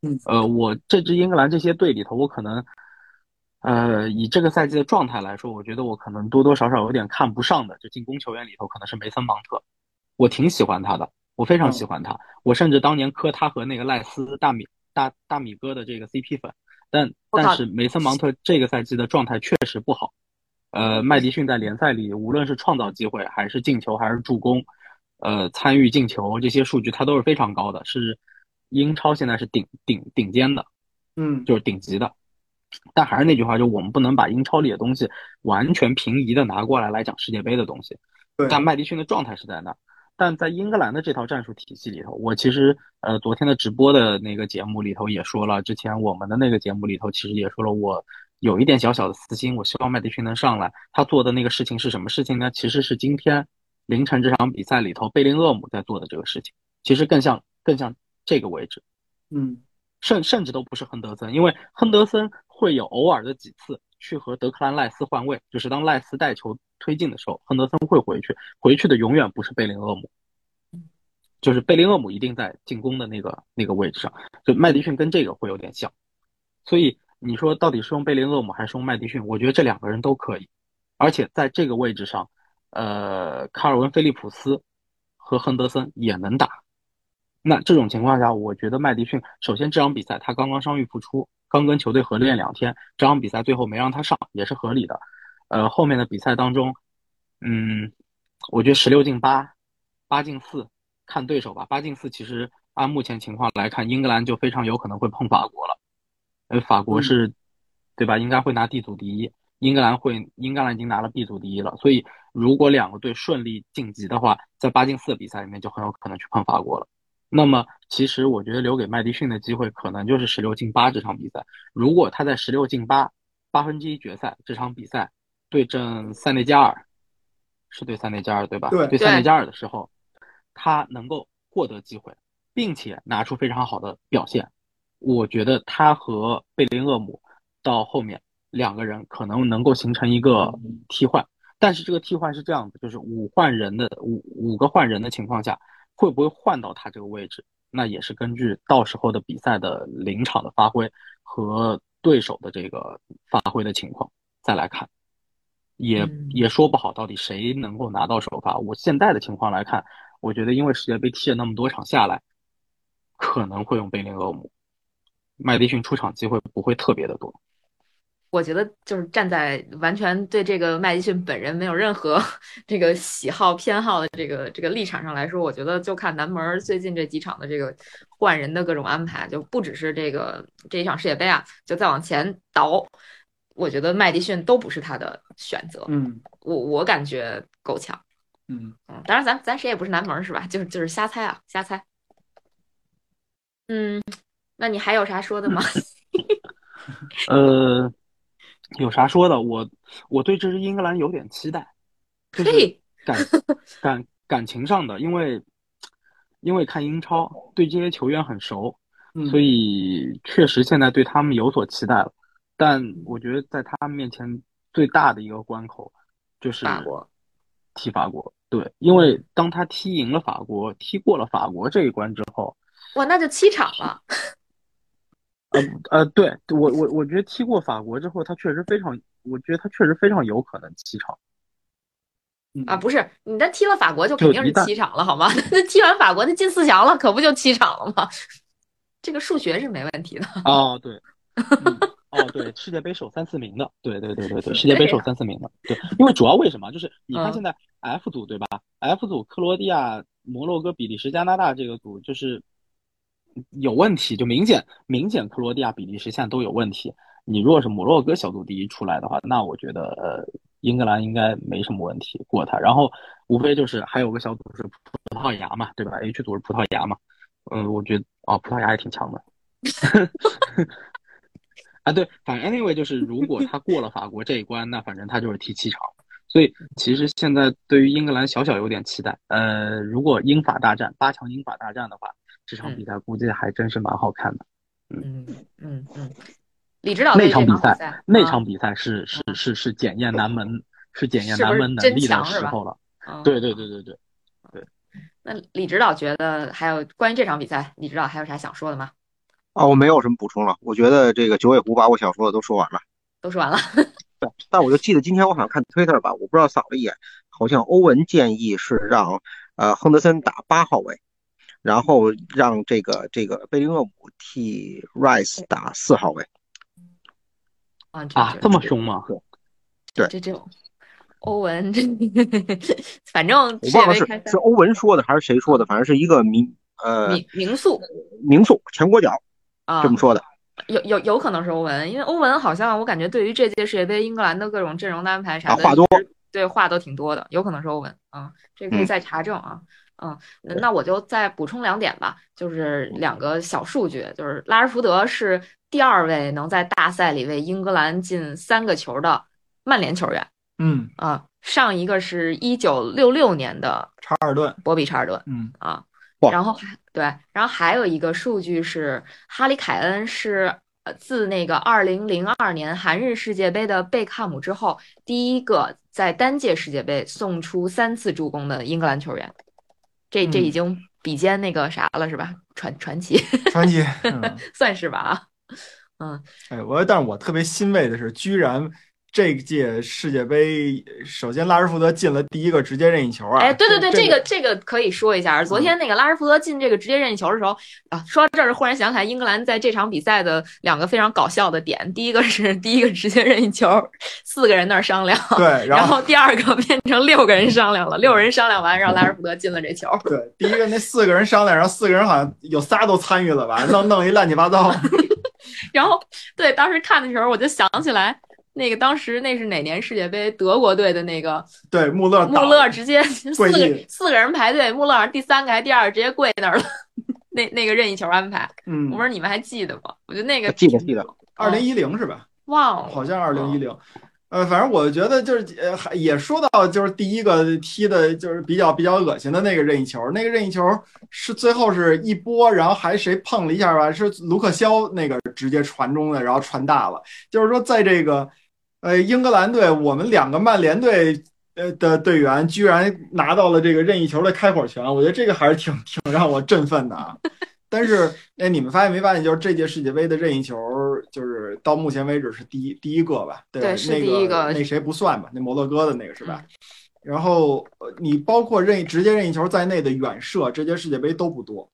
嗯，呃，我这支英格兰这些队里头，我可能，呃，以这个赛季的状态来说，我觉得我可能多多少少有点看不上的，就进攻球员里头可能是梅森芒特，我挺喜欢他的，我非常喜欢他，我甚至当年磕他和那个赖斯大米大大米哥的这个 CP 粉，但但是梅森芒特这个赛季的状态确实不好。呃，麦迪逊在联赛里无论是创造机会，还是进球，还是助攻，呃，参与进球这些数据他都是非常高的，是英超现在是顶顶顶尖的，嗯，就是顶级的。但还是那句话，就我们不能把英超里的东西完全平移的拿过来来讲世界杯的东西。但麦迪逊的状态是在那，但在英格兰的这套战术体系里头，我其实呃昨天的直播的那个节目里头也说了，之前我们的那个节目里头其实也说了，我有一点小小的私心，我希望麦迪逊能上来。他做的那个事情是什么事情呢？其实是今天凌晨这场比赛里头贝林厄姆在做的这个事情，其实更像更像这个位置，嗯，甚甚至都不是亨德森，因为亨德森会有偶尔的几次去和德克兰赖斯换位，就是当赖斯带球。推进的时候，亨德森会回去，回去的永远不是贝林厄姆，就是贝林厄姆一定在进攻的那个那个位置上，就麦迪逊跟这个会有点像，所以你说到底是用贝林厄姆还是用麦迪逊？我觉得这两个人都可以，而且在这个位置上，呃，卡尔文·菲利普斯和亨德森也能打。那这种情况下，我觉得麦迪逊首先这场比赛他刚刚伤愈复出，刚跟球队合练两天，这场比赛最后没让他上也是合理的。呃，后面的比赛当中，嗯，我觉得十六进八，八进四，看对手吧。八进四，其实按目前情况来看，英格兰就非常有可能会碰法国了。呃，法国是，对吧？应该会拿 D 组第一，英格兰会，英格兰已经拿了 B 组第一了。所以，如果两个队顺利晋级的话，在八进四的比赛里面就很有可能去碰法国了。那么，其实我觉得留给麦迪逊的机会可能就是十六进八这场比赛。如果他在十六进八，八分之一决赛这场比赛。对阵塞内加尔，是对塞内加尔对吧？对，对塞内加尔的时候，他能够获得机会，并且拿出非常好的表现。我觉得他和贝林厄姆到后面两个人可能能够形成一个替换，但是这个替换是这样的，就是五换人的五五个换人的情况下，会不会换到他这个位置？那也是根据到时候的比赛的临场的发挥和对手的这个发挥的情况再来看。也也说不好到底谁能够拿到首发。我现在的情况来看，我觉得因为世界杯踢了那么多场下来，可能会用贝林厄姆，麦迪逊出场机会不会特别的多。我觉得就是站在完全对这个麦迪逊本人没有任何这个喜好偏好的这个这个立场上来说，我觉得就看南门最近这几场的这个换人的各种安排，就不只是这个这一场世界杯啊，就再往前倒。我觉得麦迪逊都不是他的选择，嗯，我我感觉够呛，嗯嗯，当然咱咱谁也不是南门是吧？就是就是瞎猜啊，瞎猜。嗯，那你还有啥说的吗？呃，有啥说的？我我对这支英格兰有点期待，就是感感感情上的，因为因为看英超，对这些球员很熟，所以确实现在对他们有所期待了。但我觉得在他们面前最大的一个关口就是法国，踢法国。对，因为当他踢赢了法国，踢过了法国这一关之后，哇，那就七场了。呃呃，对我我我觉得踢过法国之后，他确实非常，我觉得他确实非常有可能七场。啊，不是，你那踢了法国就肯定是七场了，好吗？那踢完法国，那进四强了，可不就七场了吗？这个数学是没问题的。哦，对。哦，对，世界杯首三四名的，对对对对对，世界杯首三四名的，对，因为主要为什么？就是你看现在 F 组对吧？F 组克罗地亚、摩洛哥、比利时、加拿大这个组就是有问题，就明显明显克罗地亚、比利时现在都有问题。你如果是摩洛哥小组第一出来的话，那我觉得呃英格兰应该没什么问题过他。然后无非就是还有个小组是葡萄牙嘛，对吧？H 组是葡萄牙嘛，嗯，我觉得哦葡萄牙也挺强的。啊，对，反正 anyway 就是，如果他过了法国这一关，那反正他就是踢七场。所以其实现在对于英格兰小小有点期待。呃，如果英法大战八强英法大战的话，这场比赛估计还真是蛮好看的。嗯嗯嗯，李指导那场比赛，那场比赛是是是是检验南门，是检验南门能力的时候了。对对对对对对。那李指导觉得还有关于这场比赛，李指导还有啥想说的吗？啊，我没有什么补充了。我觉得这个九尾狐把我想说的都说完了，都说完了。对，但我就记得今天我好像看 Twitter 吧，我不知道扫了一眼，好像欧文建议是让呃亨德森打八号位，然后让这个这个贝林厄姆替 Rice 打四号位。啊啊，这么凶吗？对，这这种欧文，这反正我忘了是是欧文说的还是谁说的，反正是一个名呃名名宿名宿全国脚啊这么说的。有有有可能是欧文，因为欧文好像我感觉对于这届世界杯英格兰的各种阵容的安排啥的，话多，对话都挺多的，有可能是欧文啊，这个可以再查证啊。嗯，那我就再补充两点吧，就是两个小数据，就是拉什福德是第二位能在大赛里为英格兰进三个球的曼联球员。嗯啊，上一个是一九六六年的查尔顿，博比查尔顿。嗯啊，然后还对，然后还有一个数据是哈里凯恩是呃自那个二零零二年韩日世界杯的贝克汉姆之后，第一个在单届世界杯送出三次助攻的英格兰球员。这这已经比肩那个啥了，是吧？传 传奇，传奇，嗯、算是吧啊。嗯，哎，我但是我特别欣慰的是，居然。这届世界杯，首先拉什福德进了第一个直接任意球啊！哎，对对对，这个这个可以说一下。昨天那个拉什福德进这个直接任意球的时候啊，说到这儿忽然想起来，英格兰在这场比赛的两个非常搞笑的点，第一个是第一个直接任意球，四个人那儿商量，对，然后第二个变成六个人商量了，六人商量完让拉什福德进了这球。对，第一个那四个人商量，然后四个人好像有仨都参与了吧，弄弄一乱七八糟。然后对，当时看的时候我就想起来。那个当时那是哪年世界杯？德国队的那个对穆勒，穆勒直接四个四个人排队，穆勒第三个还第二个直接跪那儿了。那那个任意球安排，嗯，我不知道你们还记得吗？我觉得那个记得记得，二零一零是吧？忘了，好像二零一零。呃，反正我觉得就是呃，还也说到就是第一个踢的就是比较比较恶心的那个任意球，那个任意球是最后是一波，然后还谁碰了一下吧？是卢克肖那个直接传中的，然后传大了。就是说在这个。呃，英格兰队，我们两个曼联队呃的队员居然拿到了这个任意球的开火权，我觉得这个还是挺挺让我振奋的啊。但是，哎，你们发现没发现，就是这届世界杯的任意球，就是到目前为止是第一第一个吧？对，对是第一个。那谁不算吧？那摩洛哥的那个是吧？然后你包括任意直接任意球在内的远射，这届世界杯都不多。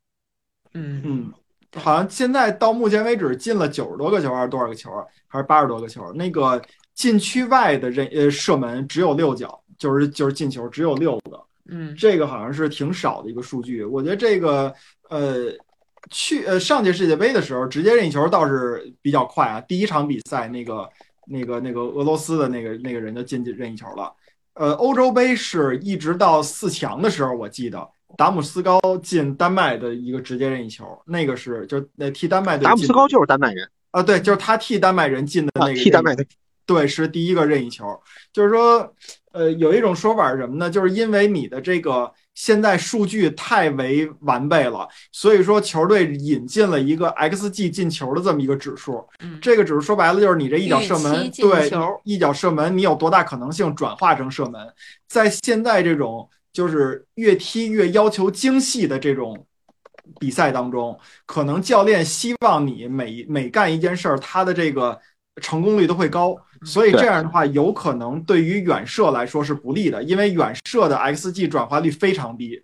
嗯嗯，好像现在到目前为止进了九十多个球，还是多少个球？还是八十多个球？那个。禁区外的任呃射门只有六脚，就是就是进球只有六个，嗯，这个好像是挺少的一个数据。我觉得这个呃去呃上届世界杯的时候，直接任意球倒是比较快啊。第一场比赛那个那个那个俄罗斯的那个那个人就进进任意球了。呃，欧洲杯是一直到四强的时候，我记得达姆斯高进丹麦的一个直接任意球，那个是就那替丹麦队。达姆斯高就是丹麦人啊，对，就是他替丹麦人进的那个替丹麦队。对，是第一个任意球，就是说，呃，有一种说法是什么呢？就是因为你的这个现在数据太为完备了，所以说球队引进了一个 xG 进球的这么一个指数。嗯，这个指数说白了就是你这一脚射门，对，一脚射门你有多大可能性转化成射门？在现在这种就是越踢越要求精细的这种比赛当中，可能教练希望你每每干一件事儿，他的这个。成功率都会高，所以这样的话，有可能对于远射来说是不利的，因为远射的 xG 转化率非常低。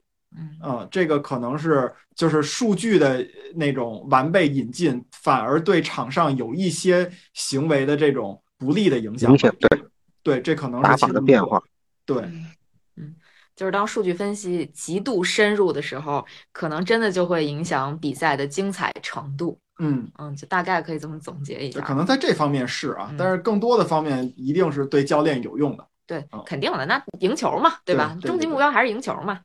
嗯，这个可能是就是数据的那种完备引进，反而对场上有一些行为的这种不利的影响。影响对对，这可能是打法的变化。对，嗯，就是当数据分析极度深入的时候，可能真的就会影响比赛的精彩程度。嗯嗯，就大概可以这么总结一下。可能在这方面是啊，嗯但是更多的方面一定是对教练有用的。对，肯定的。那赢球嘛，对吧？终极目标还是赢球嘛。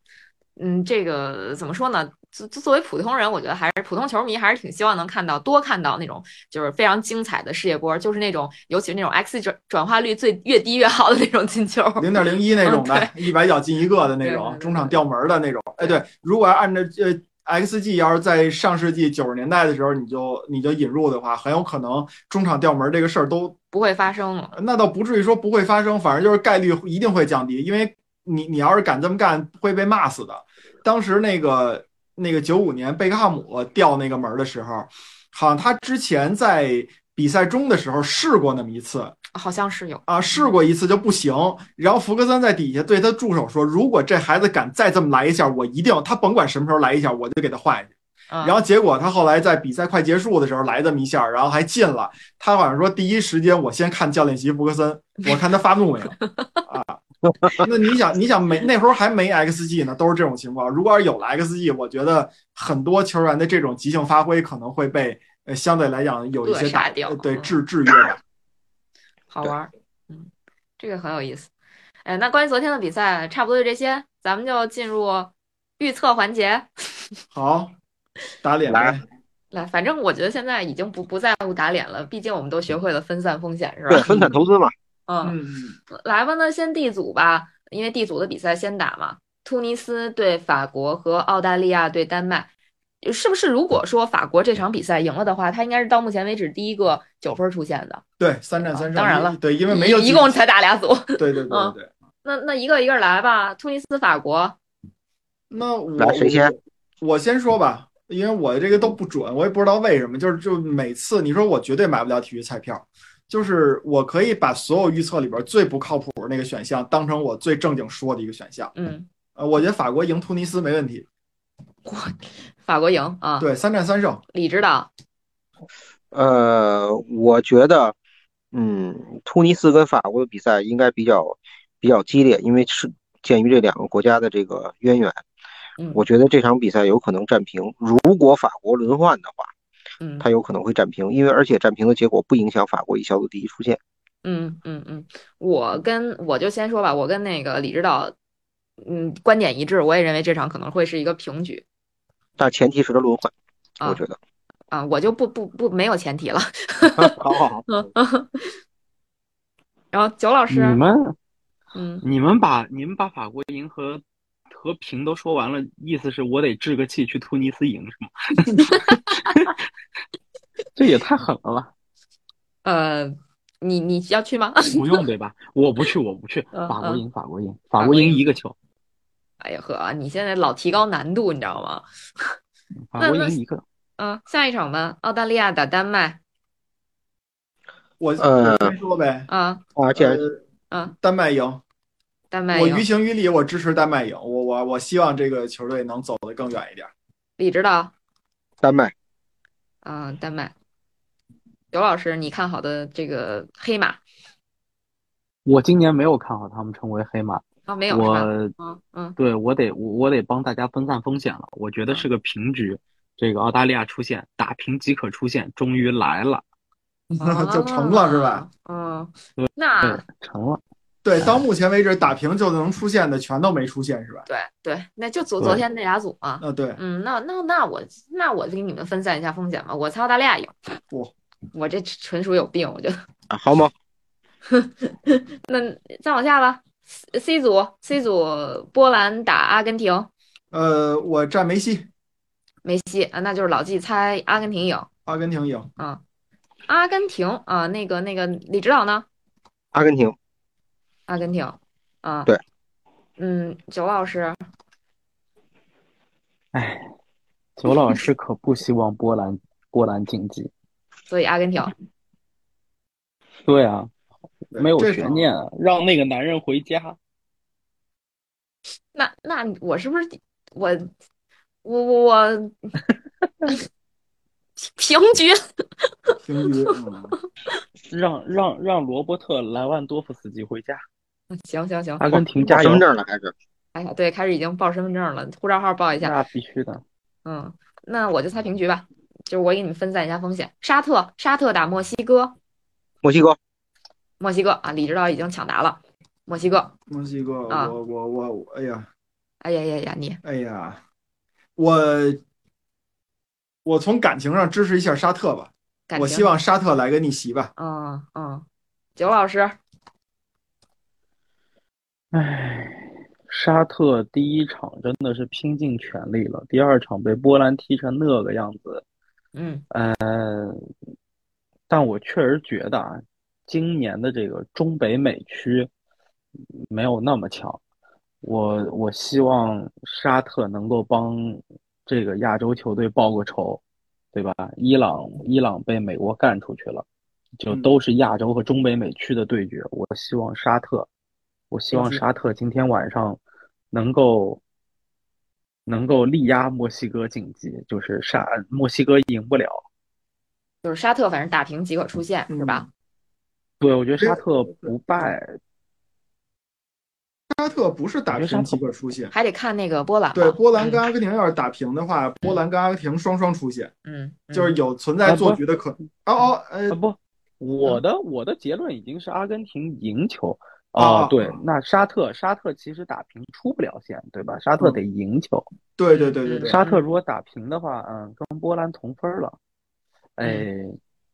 嗯，这个怎么说呢？作作为普通人，我觉得还是普通球迷还是挺希望能看到多看到那种就是非常精彩的世界波，就是那种尤其是那种 x 转转化率最越低越好的那种进球，零点零一那种的，嗯一百脚进一个的那种，中场吊门的那种。哎，对，如果要按照呃。xG 要是在上世纪九十年代的时候，你就你就引入的话，很有可能中场吊门这个事儿都不会发生了。那倒不至于说不会发生，反正就是概率一定会降低，因为你你要是敢这么干，会被骂死的。当时那个那个九五年贝克汉姆掉那个门的时候，好像他之前在比赛中的时候试过那么一次。好像是有啊，试过一次就不行。然后福格森在底下对他助手说：“如果这孩子敢再这么来一下，我一定他甭管什么时候来一下，我就给他换下去。”然后结果他后来在比赛快结束的时候来这么一下，然后还进了。他好像说第一时间我先看教练席福克森，我看他发怒没有 啊？那你想，你想没那时候还没 XG 呢，都是这种情况。如果要是有了 XG，我觉得很多球员的这种即兴发挥可能会被呃相对来讲有一些打掉对制制约吧。好玩，嗯，这个很有意思。哎，那关于昨天的比赛，差不多就这些，咱们就进入预测环节。好，打脸来来，反正我觉得现在已经不不在乎打脸了，毕竟我们都学会了分散风险，是吧？对，分散投资嘛。嗯，来吧，那先 D 组吧，因为 D 组的比赛先打嘛。突尼斯对法国和澳大利亚对丹麦，是不是？如果说法国这场比赛赢了的话，他应该是到目前为止第一个九分出现的。对，三战三胜。当然了，对，因为没有一共才打俩组。对对对 对。那那一个一个来吧，突尼斯、法国。那我谁先？我先说吧，因为我这个都不准，我也不知道为什么，就是就每次你说我绝对买不了体育彩票。就是我可以把所有预测里边最不靠谱的那个选项当成我最正经说的一个选项。嗯，呃，我觉得法国赢突尼斯没问题。法国赢啊？对，三战三胜。李指导。呃，我觉得，嗯，突尼斯跟法国的比赛应该比较比较激烈，因为是鉴于这两个国家的这个渊源，我觉得这场比赛有可能战平。如果法国轮换的话。嗯，他有可能会战平，因为而且战平的结果不影响法国以小组第一出线。嗯嗯嗯，我跟我就先说吧，我跟那个李指导，嗯，观点一致，我也认为这场可能会是一个平局。但前提是他轮换，我觉得。啊，我就不不不没有前提了。好好好。然后九老师，你们，嗯，你们把你们把法国赢和。和平都说完了，意思是我得置个气去突尼斯赢是吗？这也太狠了吧！呃，你你要去吗？不用对吧？我不去，我不去。法国赢，法国赢，法国赢一个球。哎呀呵，你现在老提高难度，你知道吗？法国赢一个。嗯，下一场吧，澳大利亚打丹麦。我我先说呗。啊啊，这嗯，丹麦赢。丹麦，我于情于理，我支持丹麦赢。我我我希望这个球队能走得更远一点。李指导，丹麦，嗯，丹麦。刘老师，你看好的这个黑马？我今年没有看好他们成为黑马啊，没有。我，嗯嗯，对我得我我得帮大家分散风险了。我觉得是个平局，这个澳大利亚出现打平即可出现，终于来了，就成了是吧？嗯，那成了。对，到目前为止打平就能出现的全都没出现，是吧？对对，那就昨昨天那俩组嘛。啊，对，嗯，那那那我那我就给你们分散一下风险吧。我猜澳大利亚赢。不，我这纯属有病，我觉得。啊，好吗？那再往下吧。C 组，C 组波兰打阿根廷。呃，我站梅西。梅西啊，那就是老季猜阿根廷赢。阿根廷赢。啊，阿根廷啊，那个那个李指导呢？阿根廷。阿根廷，啊，对，嗯，九老师，哎，九老师可不希望波兰波兰晋级，所以阿根廷，对啊，没有悬念，让那个男人回家。那那我是不是我我我平局？平局，让让让罗伯特莱万多夫斯基回家。行行行，阿根廷加身份证了还是？哎呀，对，开始已经报身份证了，护照号报一下。那必须的。嗯，那我就猜平局吧，就是我给你们分散一下风险。沙特，沙特打墨西哥。墨西哥。墨西哥啊，李指导已经抢答了。墨西哥。墨西哥，我我我，哎呀，哎呀呀呀，你，哎呀，我我从感情上支持一下沙特吧，我希望沙特来个逆袭吧。嗯嗯，九老师。唉，沙特第一场真的是拼尽全力了，第二场被波兰踢成那个样子，嗯，呃，但我确实觉得啊，今年的这个中北美区没有那么强，我我希望沙特能够帮这个亚洲球队报个仇，对吧？伊朗伊朗被美国干出去了，就都是亚洲和中北美区的对决，我希望沙特。我希望沙特今天晚上能够能够力压墨西哥晋级，就是沙墨西哥赢不了，就是沙特反正打平即可出线，是吧？对，我觉得沙特不败。沙特不是打平即可出线，还得看那个波兰。对，波兰跟阿根廷要是打平的话，波兰跟阿根廷双双出线。嗯，就是有存在做局的可能。哦哦，呃不，我的我的结论已经是阿根廷赢球。哦，对，那沙特沙特其实打平出不了线，对吧？沙特得赢球。对对对对对。沙特如果打平的话，嗯，跟波兰同分了。哎，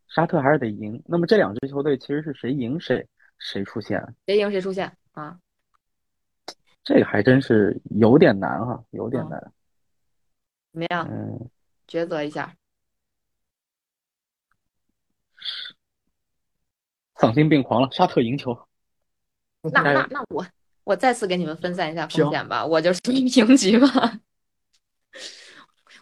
沙特还是得赢。那么这两支球队其实是谁赢谁谁出线？谁赢谁出线啊？这个还真是有点难哈，有点难。怎么样？嗯，抉择一下。丧心病狂了，沙特赢球。那那那我我再次给你们分散一下风险吧，我就属于平局吧。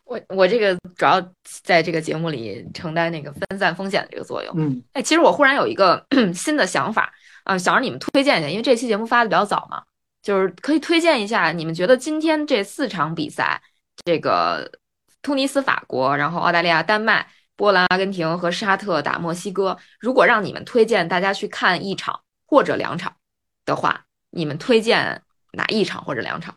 我我这个主要在这个节目里承担那个分散风险的这个作用。嗯，哎，其实我忽然有一个 新的想法啊，想让你们推荐一下，因为这期节目发的比较早嘛，就是可以推荐一下，你们觉得今天这四场比赛，这个突尼斯、法国，然后澳大利亚、丹麦、波兰、阿根廷和沙特打墨西哥，如果让你们推荐大家去看一场或者两场。的话，你们推荐哪一场或者两场？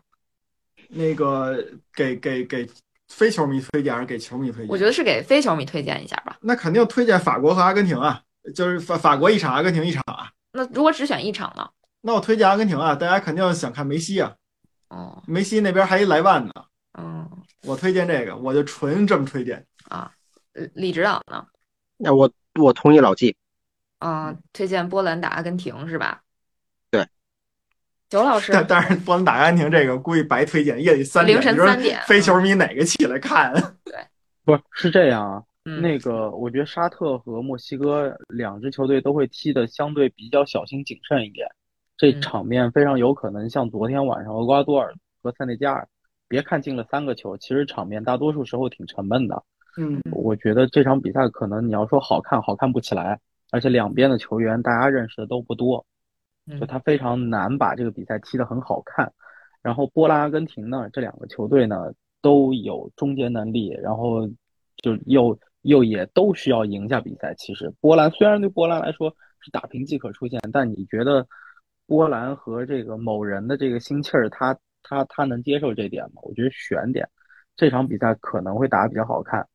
那个给给给非球迷推荐还是给球迷推荐？我觉得是给非球迷推荐一下吧。那肯定推荐法国和阿根廷啊，就是法法国一场，阿根廷一场啊。那如果只选一场呢？那我推荐阿根廷啊，大家肯定想看梅西啊。哦，梅西那边还一莱万呢。嗯，我推荐这个，我就纯这么推荐啊。李指导呢？那我我同意老季。嗯，推荐波兰打阿根廷是吧？九老师，但但是不能打阿根廷这个，估计白推荐，夜里三点，凌晨三点，非球迷哪个起来看？对，不是是这样啊。那个，我觉得沙特和墨西哥两支球队都会踢的相对比较小心谨慎一点，这场面非常有可能像昨天晚上厄瓜多尔和塞内加尔，别看进了三个球，其实场面大多数时候挺沉闷的。嗯，我觉得这场比赛可能你要说好看，好看不起来，而且两边的球员大家认识的都不多。就他非常难把这个比赛踢得很好看，然后波兰、阿根廷呢，这两个球队呢都有终结能力，然后就又又也都需要赢下比赛。其实波兰虽然对波兰来说是打平即可出线，但你觉得波兰和这个某人的这个心气儿，他他他能接受这点吗？我觉得悬点，这场比赛可能会打得比较好看。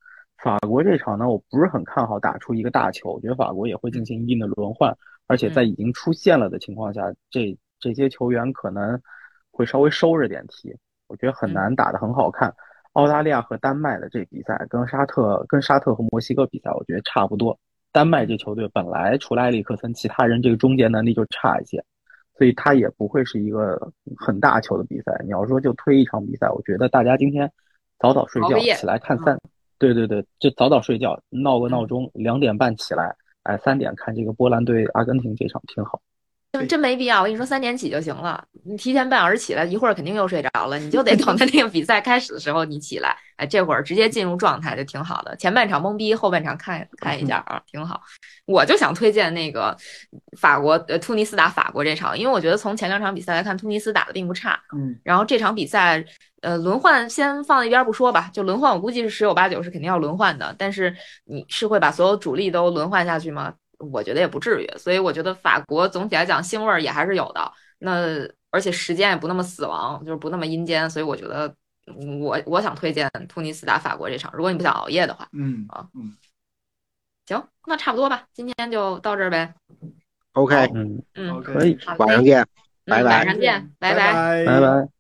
法国这场呢，我不是很看好打出一个大球，我觉得法国也会进行一定的轮换。而且在已经出现了的情况下，这这些球员可能会稍微收着点踢，我觉得很难打得很好看。澳大利亚和丹麦的这比赛跟沙特、跟沙特和墨西哥比赛，我觉得差不多。丹麦这球队本来除了埃里克森，其他人这个终结能力就差一些，所以他也不会是一个很大球的比赛。你要说就推一场比赛，我觉得大家今天早早睡觉起来看三，对对对，就早早睡觉，闹个闹钟，两点半起来。哎，三点看这个波兰对阿根廷这场挺好，就真没必要。我跟你说，三点起就行了。你提前半小时起来，一会儿肯定又睡着了。你就得等他那个比赛开始的时候你起来。哎，这会儿直接进入状态就挺好的。前半场懵逼，后半场看看一下啊，挺好。我就想推荐那个法国呃突尼斯打法国这场，因为我觉得从前两场比赛来看，突尼斯打的并不差。嗯，然后这场比赛。呃，轮换先放一边不说吧，就轮换，我估计是十有八九是肯定要轮换的。但是你是会把所有主力都轮换下去吗？我觉得也不至于。所以我觉得法国总体来讲腥味儿也还是有的。那而且时间也不那么死亡，就是不那么阴间。所以我觉得我我想推荐突尼斯打法国这场，如果你不想熬夜的话。嗯啊嗯，行，那差不多吧，今天就到这儿呗。OK，嗯嗯，可以，晚上见，拜拜。晚上见，拜拜拜拜。